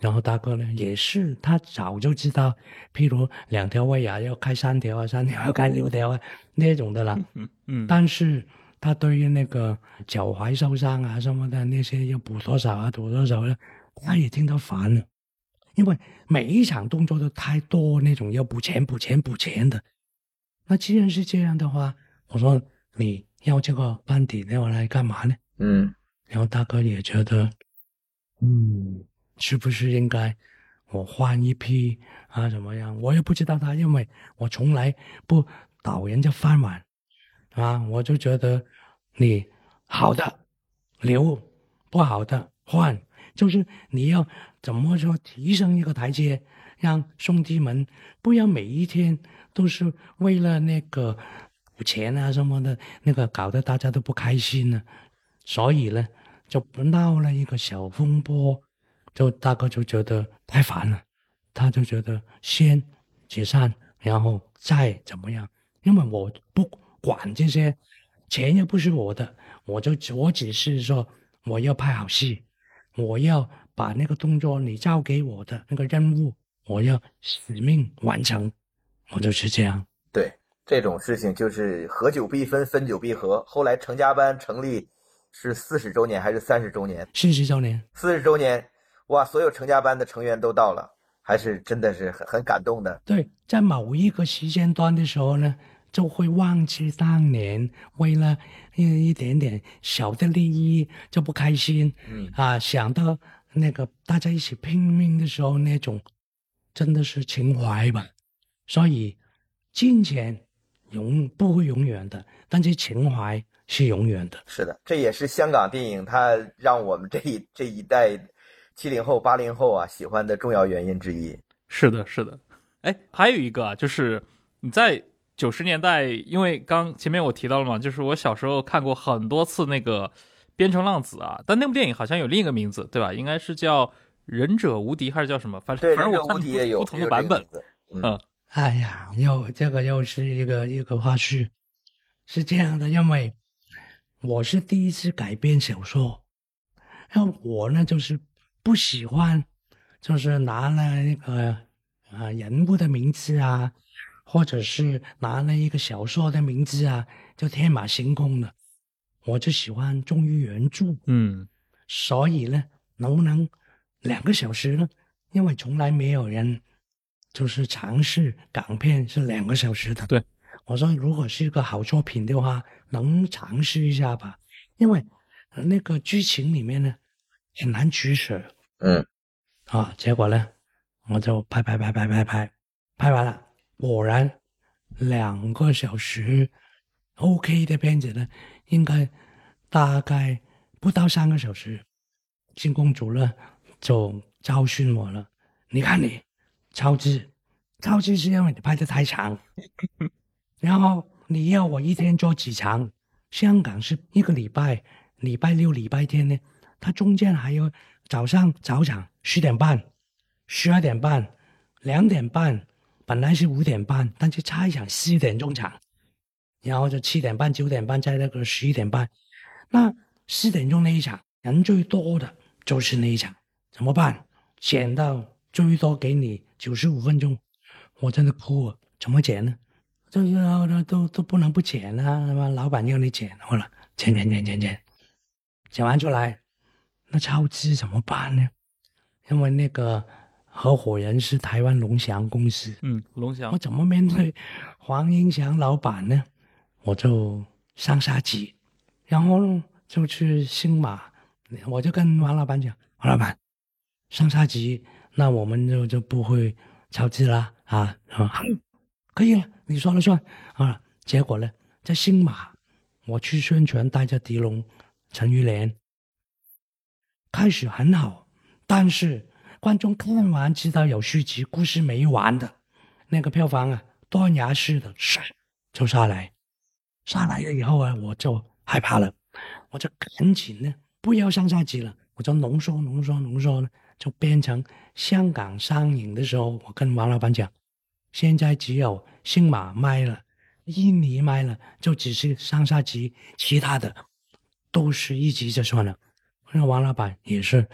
然后大哥呢，也是他早就知道，譬如两条威亚要开三条啊，三条要开六条啊那种的啦。嗯嗯但是他对于那个脚踝受伤啊什么的那些要补多少啊，补多少的，他也听到烦了，因为每一场动作都太多那种要补钱、补钱、补钱的。那既然是这样的话，我说你要这个班底要来干嘛呢？嗯然后大哥也觉得，嗯，是不是应该我换一批啊？怎么样？我也不知道他，因为我从来不倒人家饭碗啊，我就觉得你好的留，不好的换，就是你要怎么说提升一个台阶，让兄弟们不要每一天都是为了那个钱啊什么的，那个搞得大家都不开心呢、所以呢，就闹了一个小风波，就大哥就觉得太烦了，他就觉得先解散，然后再怎么样，因为我不管这些，钱又不是我的，我就我只是说我要拍好戏，我要把那个动作你交给我的那个任务，我要使命完成，我就是这样。对，这种事情就是合久必分，分久必合。后来成家班成立是四十周年还是三十周年？四十周年，四十周年，哇，所有成家班的成员都到了，还是真的是很很感动的。对，在某一个时间段的时候呢，就会忘记当年为了一一点点小的利益就不开心，嗯啊，想到那个大家一起拼命的时候那种，真的是情怀吧。所以金钱永不会永远的，但是情怀是永远的。是的，这也是香港电影它让我们这一 这一代七零后、八零后啊喜欢的重要原因之一。是的，是的。哎，还有一个啊，就是你在九十年代，因为刚前面我提到了嘛，就是我小时候看过很多次那个《边城浪子》啊，但那部电影好像有另一个名字，对吧？应该是叫《忍者无敌》还是叫什么？反，正反正我看忍者无敌也有不同的版本。嗯嗯哎呀，又这个又是一个一个花絮，是这样的，因为我是第一次改编小说，然后我呢就是不喜欢，就是拿了那个啊人物的名字啊，或者是拿了一个小说的名字啊，就天马行空的，我就喜欢忠于原著。嗯所以呢，能不能两个小时呢？因为从来没有人就是尝试港片是两个小时的。对，我说如果是一个好作品的话，能尝试一下吧，因为呃那个剧情里面呢很难取舍嗯啊。结果呢，我就拍拍拍拍拍拍，拍完了，果然两个小时 OK 的片子呢，应该大概不到三个小时，新公主呢就教训我了。你看你超支，超支是因为你拍的太长，然后你要我一天做几场？香港是一个礼拜，礼拜六、礼拜天呢，它中间还有早上早场十点半、十二点半、两点半，本来是五点半，但是差一场四点钟场，然后就七点半、九点半，在那个十一点半。那四点钟那一场人最多的就是那一场，怎么办？剪到最多给你九十五分钟，我真的哭了，怎么剪呢？就是都都都不能不剪啊！他妈老板要你剪，好了，剪剪剪剪剪，剪完出来，那超支怎么办呢？因为那个合伙人是台湾龙翔公司，嗯，龙翔我，怎么面对黄英祥老板呢？我就上下级，然后呢就去新马，我就跟王老板讲，王老板，上下级，那我们就就不会超支了啊啊，可以了，你说了算啊。结果呢，在新马，我去宣传，带着狄龙、陈玉莲，开始很好，但是观众看完知道有续集，故事没完的，那个票房啊，断崖式的唰就下来，下来了以后啊，我就害怕了，我就赶紧呢，不要上下集了，我就浓缩、浓缩、浓缩呢，就变成香港上映的时候，我跟王老板讲，现在只有新马卖了，印尼卖了，就只是上下集，其他的都是一集就算了。那王老板也是，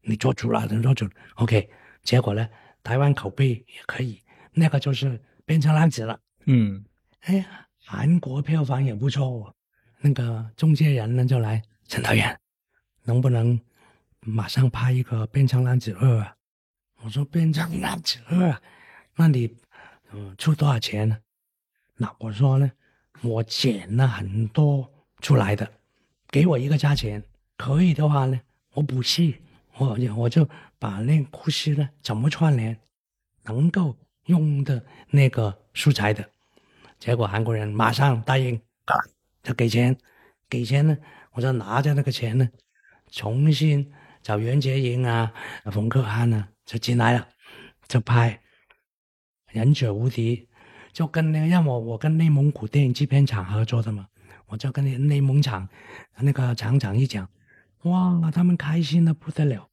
你做主了，你做主，OK。结果呢，台湾口碑也可以，那个就是变成浪子了。嗯哎呀，韩国票房也不错哦。那个中介人呢就来，陈导演，能不能马上拍一个《变成浪子二》啊？我说《变成浪子二》啊，那你嗯出多少钱呢？那我说呢，我剪了很多出来的，给我一个价钱，可以的话呢，我补戏，我我就把那故事呢怎么串联，能够用的那个素材的。结果韩国人马上答应，啊，就给钱，给钱呢，我就拿着那个钱呢，重新找袁洁莹啊、冯克汉啊就进来了，就拍《忍者无敌》，就跟那个，因为我我跟内蒙古电影制片厂合作的嘛，我就跟内蒙厂那个厂长一讲，哇，他们开心的不得了，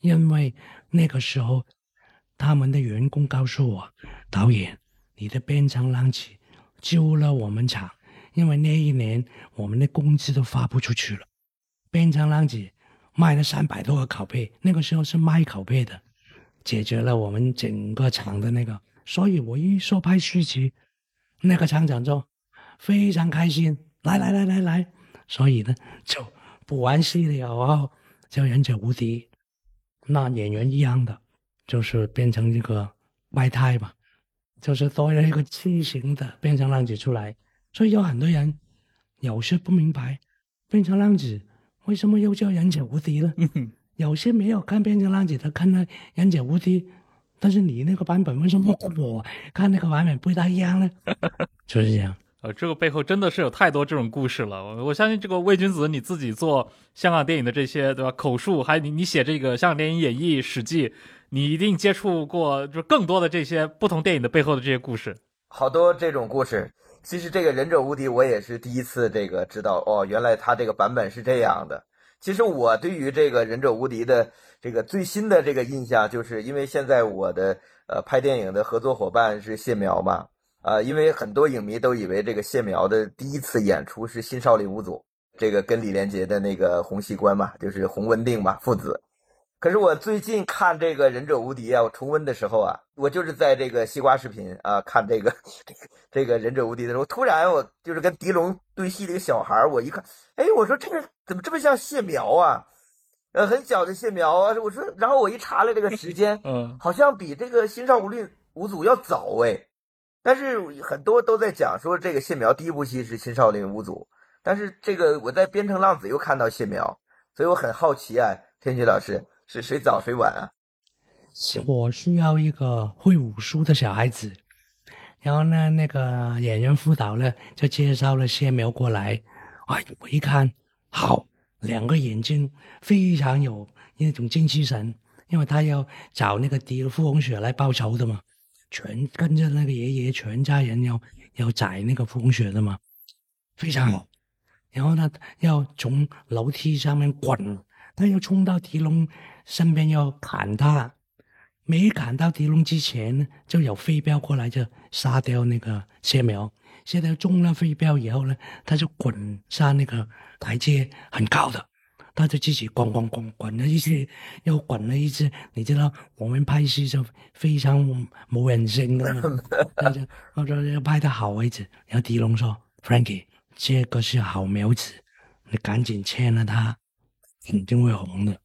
因为那个时候他们的员工告诉我，导演，你的《边疆浪子》救了我们厂，因为那一年我们的工资都发不出去了，《边疆浪子》卖了三百多个拷贝，那个时候是卖拷贝的，解决了我们整个厂的那个，所以我一说拍续集，那个厂长就非常开心，来来来来来，所以呢就补完戏了以后叫忍者无敌，那演员一样的，就是变成一个外胎吧，就是多了一个畸形的变成浪子出来，所以有很多人有些不明白变成浪子为什么又叫忍者无敌呢。嗯有些没有看《变成浪子》的看了《忍者无敌》，但是你那个版本为什么我看那个版本不太一样呢？就是这样。呃，这个背后真的是有太多这种故事了。我我相信这个魏君子你自己做香港电影的这些对吧口述，还你你写这个香港电影演绎史记，你一定接触过就更多的这些不同电影的背后的这些故事。好多这种故事。其实这个《忍者无敌》我也是第一次这个知道哦，原来他这个版本是这样的。其实我对于这个《忍者无敌》的这个最新的这个印象，就是因为现在我的呃拍电影的合作伙伴是谢苗嘛，啊、因为很多影迷都以为这个谢苗的第一次演出是新少林五祖，这个跟李连杰的那个洪熙官嘛，就是洪文定嘛父子。可是我最近看这个《忍者无敌》啊，我重温的时候啊，我就是在这个西瓜视频啊看这个这个这个《忍者无敌》的时候，突然我就是跟狄龙对戏的一个小孩，我一看，哎，我说这个怎么这么像谢苗啊？呃，很小的谢苗啊，我说，然后我一查了这个时间，嗯好像比这个新少林五祖要早哎。但是很多都在讲说这个谢苗第一部戏是新少林五祖，但是这个我在《边城浪子》又看到谢苗，所以我很好奇啊，天琪老师是谁早谁晚啊？我需要一个会武术的小孩子，然后呢，那个演员辅导呢就介绍了谢苗过来。哎，我一看，好，两个眼睛非常有那种精气神，因为他要找那个狄傅红雪来报仇的嘛，全跟着那个爷爷全家人要要宰那个风雪的嘛，非常好。然后呢，要从楼梯上面滚，他要冲到狄龙身边要砍他，没砍到狄龙之前呢，就有飞镖过来就杀掉那个谢苗。谢苗中了飞镖以后呢，他就滚上那个台阶很高的，他就自己滚滚滚滚了一次，又滚了一次。你知道我们拍戏就非常冇人性的嘛，那就他说要拍得好为止。然后狄龙说：“Frankie，这个是好苗子，你赶紧签了他，肯定会红的。”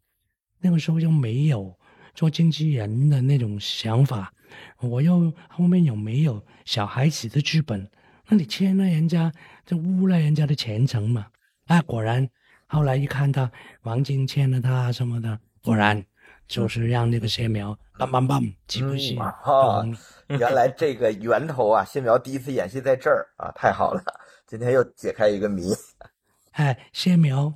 那个时候又没有做经纪人的那种想法，我又后面有没有小孩子的剧本？那你签了人家，就污了人家的前程嘛？啊，果然，后来一看到王晶签了他什么的，果然就是让那个谢苗棒棒棒几部戏嗯啊就红了。原来这个源头啊，谢苗第一次演戏在这儿啊，太好了！今天又解开一个谜。哎，谢苗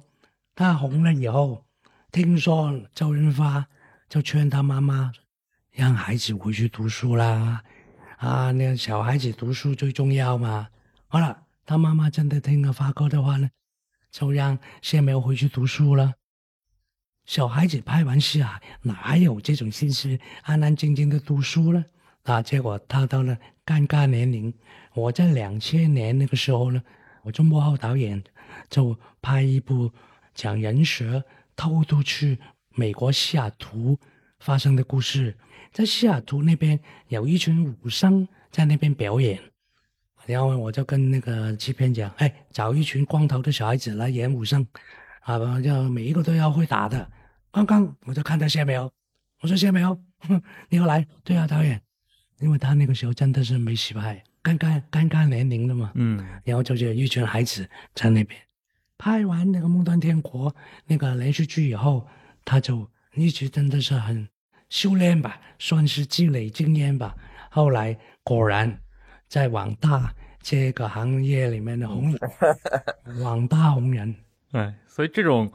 他红了以后，听说周润发就劝他妈妈让孩子回去读书啦，啊，那个小孩子读书最重要嘛。好了，他妈妈真的听了发哥的话呢，就让谢苗回去读书了。小孩子拍完戏啊，哪有这种心思安安静静的读书呢？啊，结果他到了尴尬年龄，我在两千年那个时候呢，我中国号导演就拍一部讲人蛇偷渡去美国西雅图发生的故事，在西雅图那边有一群武生在那边表演，然后我就跟那个制片讲，哎，找一群光头的小孩子来演武生，啊，要每一个都要会打的。刚刚我就看到谢苗，我说谢苗，哼 你要来？对啊，导演，因为他那个时候真的是没戏拍，刚刚刚刚年龄的嘛。嗯然后就是一群孩子在那边拍完那个《梦断天国》那个连续剧以后，他就一直真的是很修炼吧，算是积累经验吧。后来果然在网大这个行业里面的红人，网大红人。哎，所以这种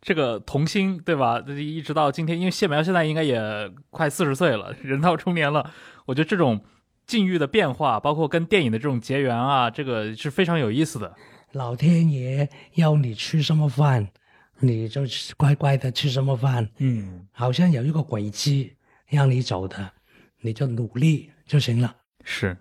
这个童星对吧？一直到今天，因为谢苗现在应该也快四十岁了，人到中年了。我觉得这种境遇的变化，包括跟电影的这种结缘啊，这个是非常有意思的。老天爷要你吃什么饭，你就乖乖的吃什么饭。嗯，好像有一个轨迹让你走的，你就努力就行了。是，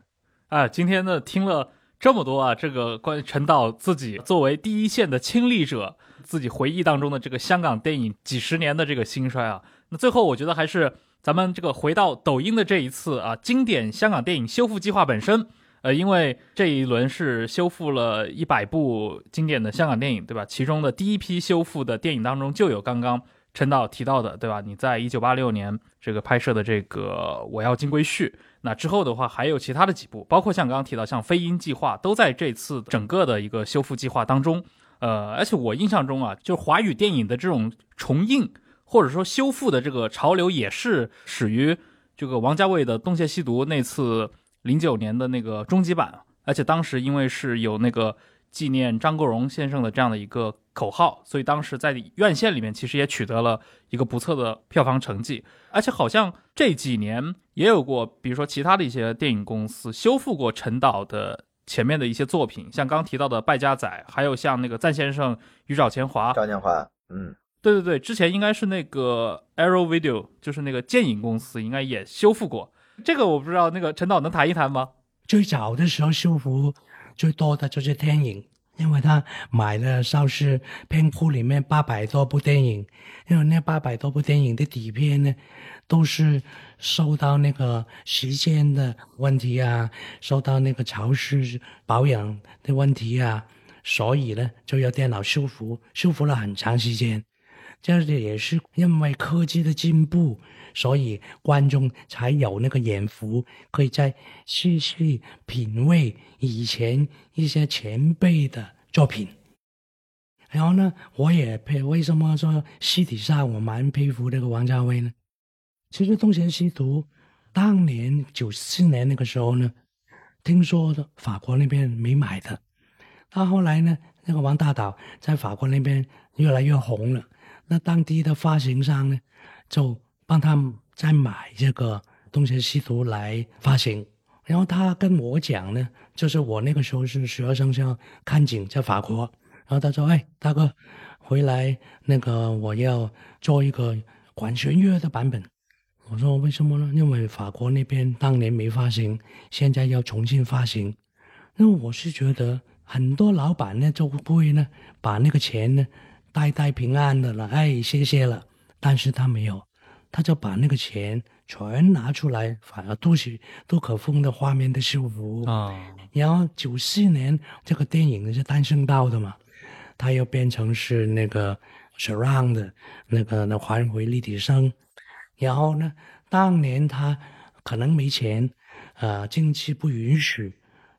啊，今天呢听了这么多啊，这个关于陈导自己作为第一线的亲历者，自己回忆当中的这个香港电影几十年的这个兴衰啊，那最后我觉得还是咱们这个回到抖音的这一次啊，经典香港电影修复计划本身。呃，因为这一轮是修复了一百部经典的香港电影，对吧？其中的第一批修复的电影当中就有刚刚陈导提到的，对吧？你在一九八六年这个拍摄的这个《我要金龟婿》，那之后的话还有其他的几部，包括像刚刚提到像《飞鹰计划》，都在这次整个的一个修复计划当中。呃，而且我印象中啊，就华语电影的这种重映或者说修复的这个潮流，也是始于这个王家卫的《东邪西毒》那次零九年的那个终极版，而且当时因为是有那个纪念张国荣先生的这样的一个口号，所以当时在院线里面其实也取得了一个不错的票房成绩。而且好像这几年也有过，比如说其他的一些电影公司修复过陈导的前面的一些作品，像刚提到的《败家仔》，还有像那个赞先生与找钱华。赵建华，嗯，对对对，之前应该是那个 Arrow Video，就是那个剑影公司，应该也修复过。这个我不知道，那个陈导能谈一谈吗？最早的时候修复最多的就是电影，因为他买了邵氏片库里面八百多部电影，因为那八百多部电影的底片呢，都是受到那个时间的问题啊，受到那个潮湿保养的问题啊，所以呢就要电脑修复，修复了很长时间。这样子也是因为科技的进步，所以观众才有那个眼福，可以再细细品味以前一些前辈的作品。然后呢，我也佩为什么说私底下我蛮佩服这个王家卫呢？其实《东邪西毒》当年九四年那个时候呢，听说法国那边没买的，到后来呢，那个王大导在法国那边越来越红了。那当地的发行商呢，就帮他再买这个《东邪西毒》来发行。然后他跟我讲呢，就是我那个时候是十二生肖看景在法国，然后他说：“哎，大哥，回来那个我要做一个管弦乐的版本。”我说：“为什么呢？因为法国那边当年没发行，现在要重新发行。那我是觉得很多老板呢就会呢把那个钱呢。”代代平安的了，哎，谢谢了。但是他没有，他就把那个钱全拿出来，反而都是杜可风的画面的修复啊。然后九四年这个电影是单声道的嘛，他又变成是那个 surround 的那个那还回立体声。然后呢，当年他可能没钱，呃，经济不允许，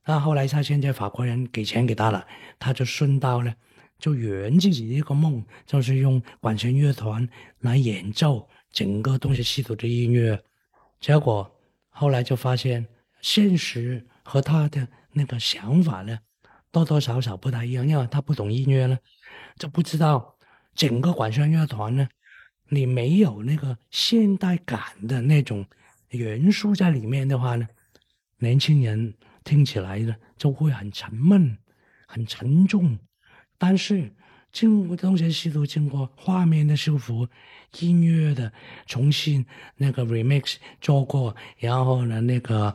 那后来他现在法国人给钱给他了，他就顺道呢，就圆自己的一个梦，就是用管弦乐团来演奏整个东邪西毒的音乐。结果后来就发现，现实和他的那个想法呢，多多少少不太一样，因为他不懂音乐呢，就不知道整个管弦乐团呢。你没有那个现代感的那种元素在里面的话呢，年轻人听起来呢就会很沉闷、很沉重。但是经过东邪西毒，经过画面的修复、音乐的重新那个 remix 做过，然后呢那个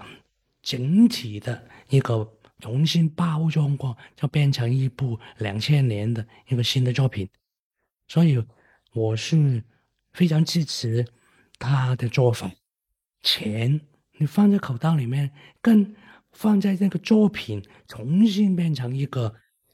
整体的一个重新包装过，就变成一部两千年的一个新的作品。所以我是。非常支持他的做法，钱你放在口袋里面，跟放在那个作品重新变成一个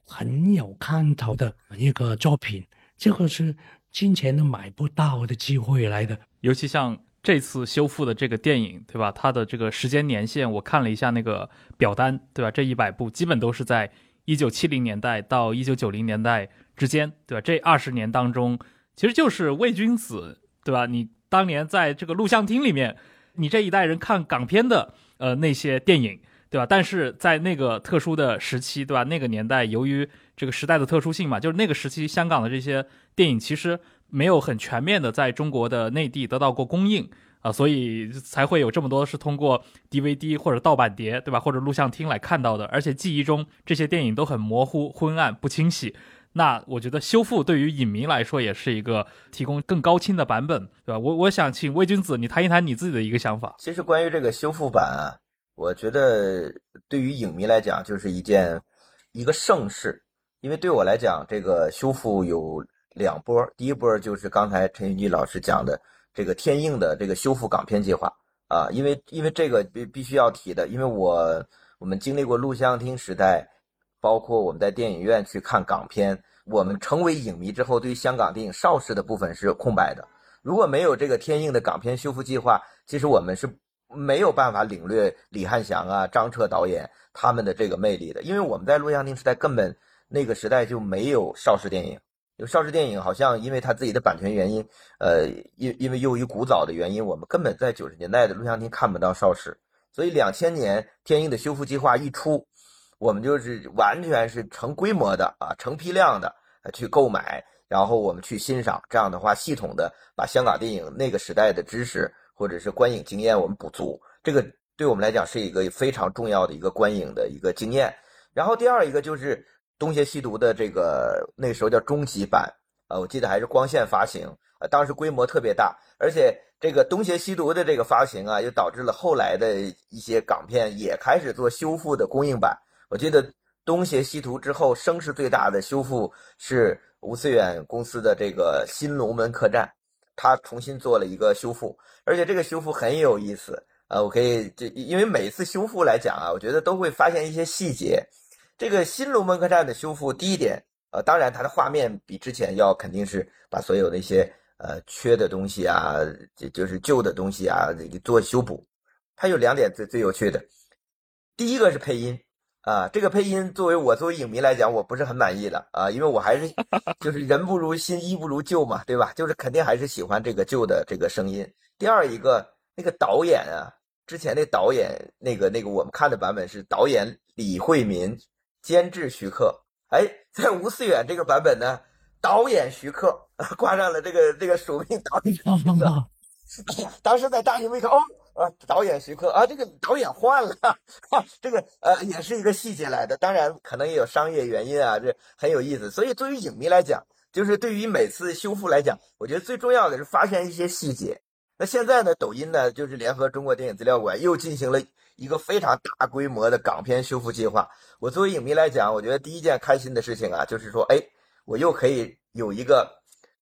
很有看头的一个作品，这个是金钱都买不到的机会来的。尤其像这次修复的这个电影，对吧？它的这个时间年限，我看了一下那个表单，对吧？这一百部基本都是在一九七零年代到一九九零年代之间，对吧？这二十年当中。其实就是魏君子，对吧？你当年在这个录像厅里面，你这一代人看港片的呃那些电影，对吧？但是在那个特殊的时期，对吧？那个年代由于这个时代的特殊性嘛，就是那个时期香港的这些电影其实没有很全面的在中国的内地得到过供应啊，所以才会有这么多是通过 DVD 或者盗版碟，对吧？或者录像厅来看到的，而且记忆中这些电影都很模糊、昏暗、不清晰。那我觉得修复对于影迷来说也是一个提供更高清的版本，对吧？我我想请魏君子你谈一谈你自己的一个想法。其实关于这个修复版啊，我觉得对于影迷来讲就是一件一个盛事，因为对我来讲，这个修复有两波，第一波就是刚才陈云基老师讲的这个天映的这个修复港片计划啊，因为因为这个必必须要提的，因为我我们经历过录像厅时代。包括我们在电影院去看港片，我们成为影迷之后，对于香港电影邵氏的部分是空白的。如果没有这个天映的港片修复计划，其实我们是没有办法领略李汉祥啊、张彻导演他们的这个魅力的。因为我们在录像厅时代根本那个时代就没有邵氏电影，有邵氏电影好像因为他自己的版权原因，呃，因因为由于古早的原因，我们根本在九十年代的录像厅看不到邵氏。所以两千年天映的修复计划一出。我们就是完全是成规模的啊，成批量的去购买，然后我们去欣赏。这样的话，系统的把香港电影那个时代的知识或者是观影经验我们补足。这个对我们来讲是一个非常重要的一个观影的一个经验。然后第二一个就是《东邪西毒》的这个那时候叫终极版啊，我记得还是光线发行啊，当时规模特别大，而且这个《东邪西毒》的这个发行啊，又导致了后来的一些港片也开始做修复的公映版。我记得《东邪西毒》之后，声势最大的修复是吴思远公司的这个《新龙门客栈》，他重新做了一个修复，而且这个修复很有意思啊！我可以这因为每次修复来讲啊，我觉得都会发现一些细节。这个《新龙门客栈》的修复，第一点，呃，当然它的画面比之前要肯定是把所有那些呃缺的东西啊，就就是旧的东西啊做修补。它有两点最最有趣的，第一个是配音。啊，这个配音作为我作为影迷来讲，我不是很满意的啊，因为我还是 就是人不如新，衣不如旧嘛，对吧？就是肯定还是喜欢这个旧的这个声音。第二一个，那个导演啊，之前那导演那个那个我们看的版本是导演李惠民，监制徐克。哎，在吴思远这个版本呢，导演徐克 挂上了这个这个署名导演名字。当时在大屏幕一看，哦。啊，导演徐克啊，这个导演换了，这个呃也是一个细节来的，当然可能也有商业原因啊，这很有意思。所以作为影迷来讲，就是对于每次修复来讲，我觉得最重要的是发现一些细节。那现在呢，抖音呢就是联合中国电影资料馆又进行了一个非常大规模的港片修复计划。我作为影迷来讲，我觉得第一件开心的事情啊，就是说，哎，我又可以有一个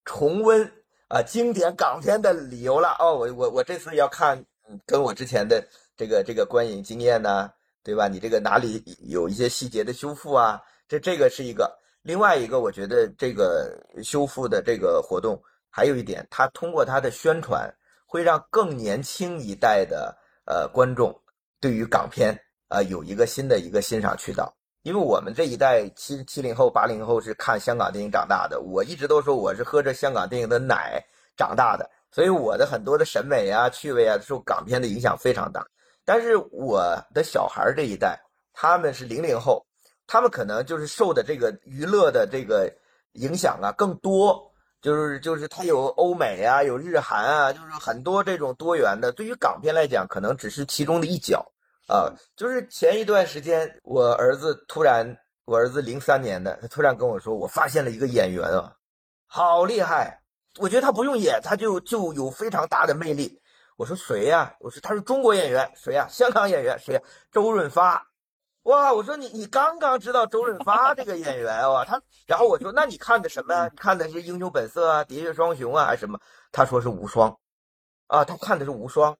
重温啊经典港片的理由了。哦，我我我这次要看。跟我之前的这个这个观影经验呢，对吧？你这个哪里有一些细节的修复啊？这这个是一个。另外一个，我觉得这个修复的这个活动还有一点，它通过它的宣传，会让更年轻一代的呃观众对于港片呃有一个新的一个欣赏渠道。因为我们这一代七七零后、八零后是看香港电影长大的，我一直都说我是喝着香港电影的奶长大的，所以我的很多的审美啊、趣味啊受港片的影响非常大。但是我的小孩这一代，他们是零零后，他们可能就是受的这个娱乐的这个影响啊更多，就是就是它有欧美啊，有日韩啊，就是很多这种多元的。对于港片来讲，可能只是其中的一角。啊，就是前一段时间，我儿子突然，我儿子零三年的，他突然跟我说，我发现了一个演员啊，好厉害！我觉得他不用演，他就就有非常大的魅力。我说谁呀？我说他是中国演员，谁呀？香港演员，谁呀？周润发。哇！我说你你刚刚知道周润发这个演员哇？他，然后我说那你看的什么呀？你看的是《英雄本色》啊，《喋血双雄》啊，还是什么？他说是《无双》，啊，他看的是《无双》。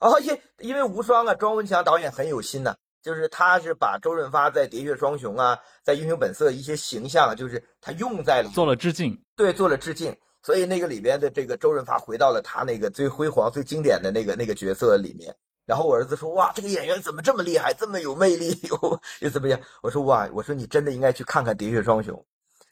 哦，因因为无双啊，庄文强导演很有心呐，就是他是把周润发在《喋血双雄》啊，在《英雄本色》一些形象，就是他用在了做了致敬，对，做了致敬，所以那个里边的这个周润发回到了他那个最辉煌、最经典的那个那个角色里面。然后我儿子说：“哇，这个演员怎么这么厉害，这么有魅力，又又怎么样？”我说：“哇，我说你真的应该去看看《喋血双雄》，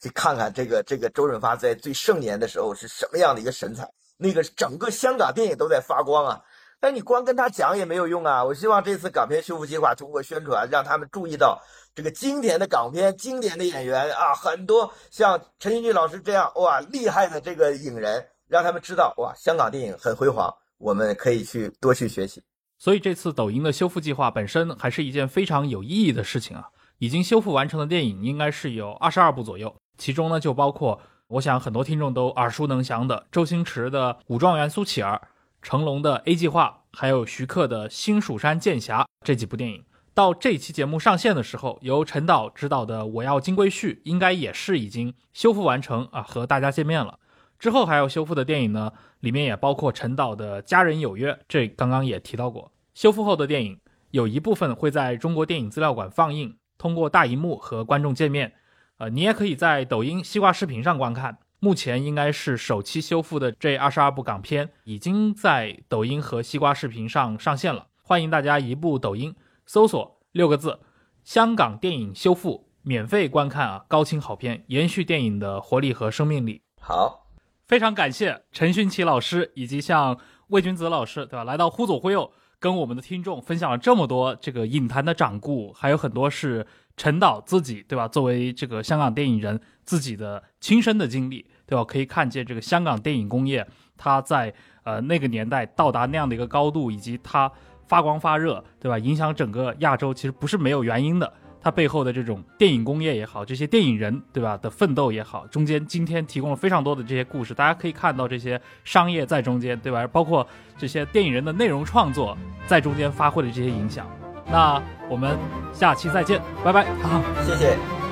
去看看这个这个周润发在最盛年的时候是什么样的一个神采，那个整个香港电影都在发光啊。”但你光跟他讲也没有用啊！我希望这次港片修复计划通过宣传，让他们注意到这个经典的港片、经典的演员啊，很多像陈欣剧老师这样哇厉害的这个影人，让他们知道哇，香港电影很辉煌，我们可以去多去学习。所以这次抖音的修复计划本身还是一件非常有意义的事情啊！已经修复完成的电影应该是有二十二部左右，其中呢就包括我想很多听众都耳熟能详的周星驰的《武状元苏乞儿》。成龙的 A 计划，还有徐克的新蜀山剑侠这几部电影，到这期节目上线的时候，由陈导执导的《我要金龟婿》应该也是已经修复完成啊，和大家见面了。之后还要修复的电影呢，里面也包括陈导的《家人有约》，这刚刚也提到过。修复后的电影有一部分会在中国电影资料馆放映，通过大荧幕和观众见面。呃，你也可以在抖音、西瓜视频上观看。目前应该是首期修复的这二十二部港片，已经在抖音和西瓜视频上上线了。欢迎大家移步抖音，搜索六个字“香港电影修复”，免费观看啊！高清好片，延续电影的活力和生命力。好，非常感谢陈勋奇老师以及像魏君子老师，对吧？来到忽左忽右，跟我们的听众分享了这么多这个影坛的掌故，还有很多是。陈导自己对吧？作为这个香港电影人，自己的亲身的经历对吧？可以看见这个香港电影工业，它在呃那个年代到达那样的一个高度，以及它发光发热对吧？影响整个亚洲，其实不是没有原因的。它背后的这种电影工业也好，这些电影人对吧的奋斗也好，中间今天提供了非常多的这些故事，大家可以看到这些商业在中间对吧？包括这些电影人的内容创作在中间发挥的这些影响。那我们下期再见，拜拜。好，谢谢。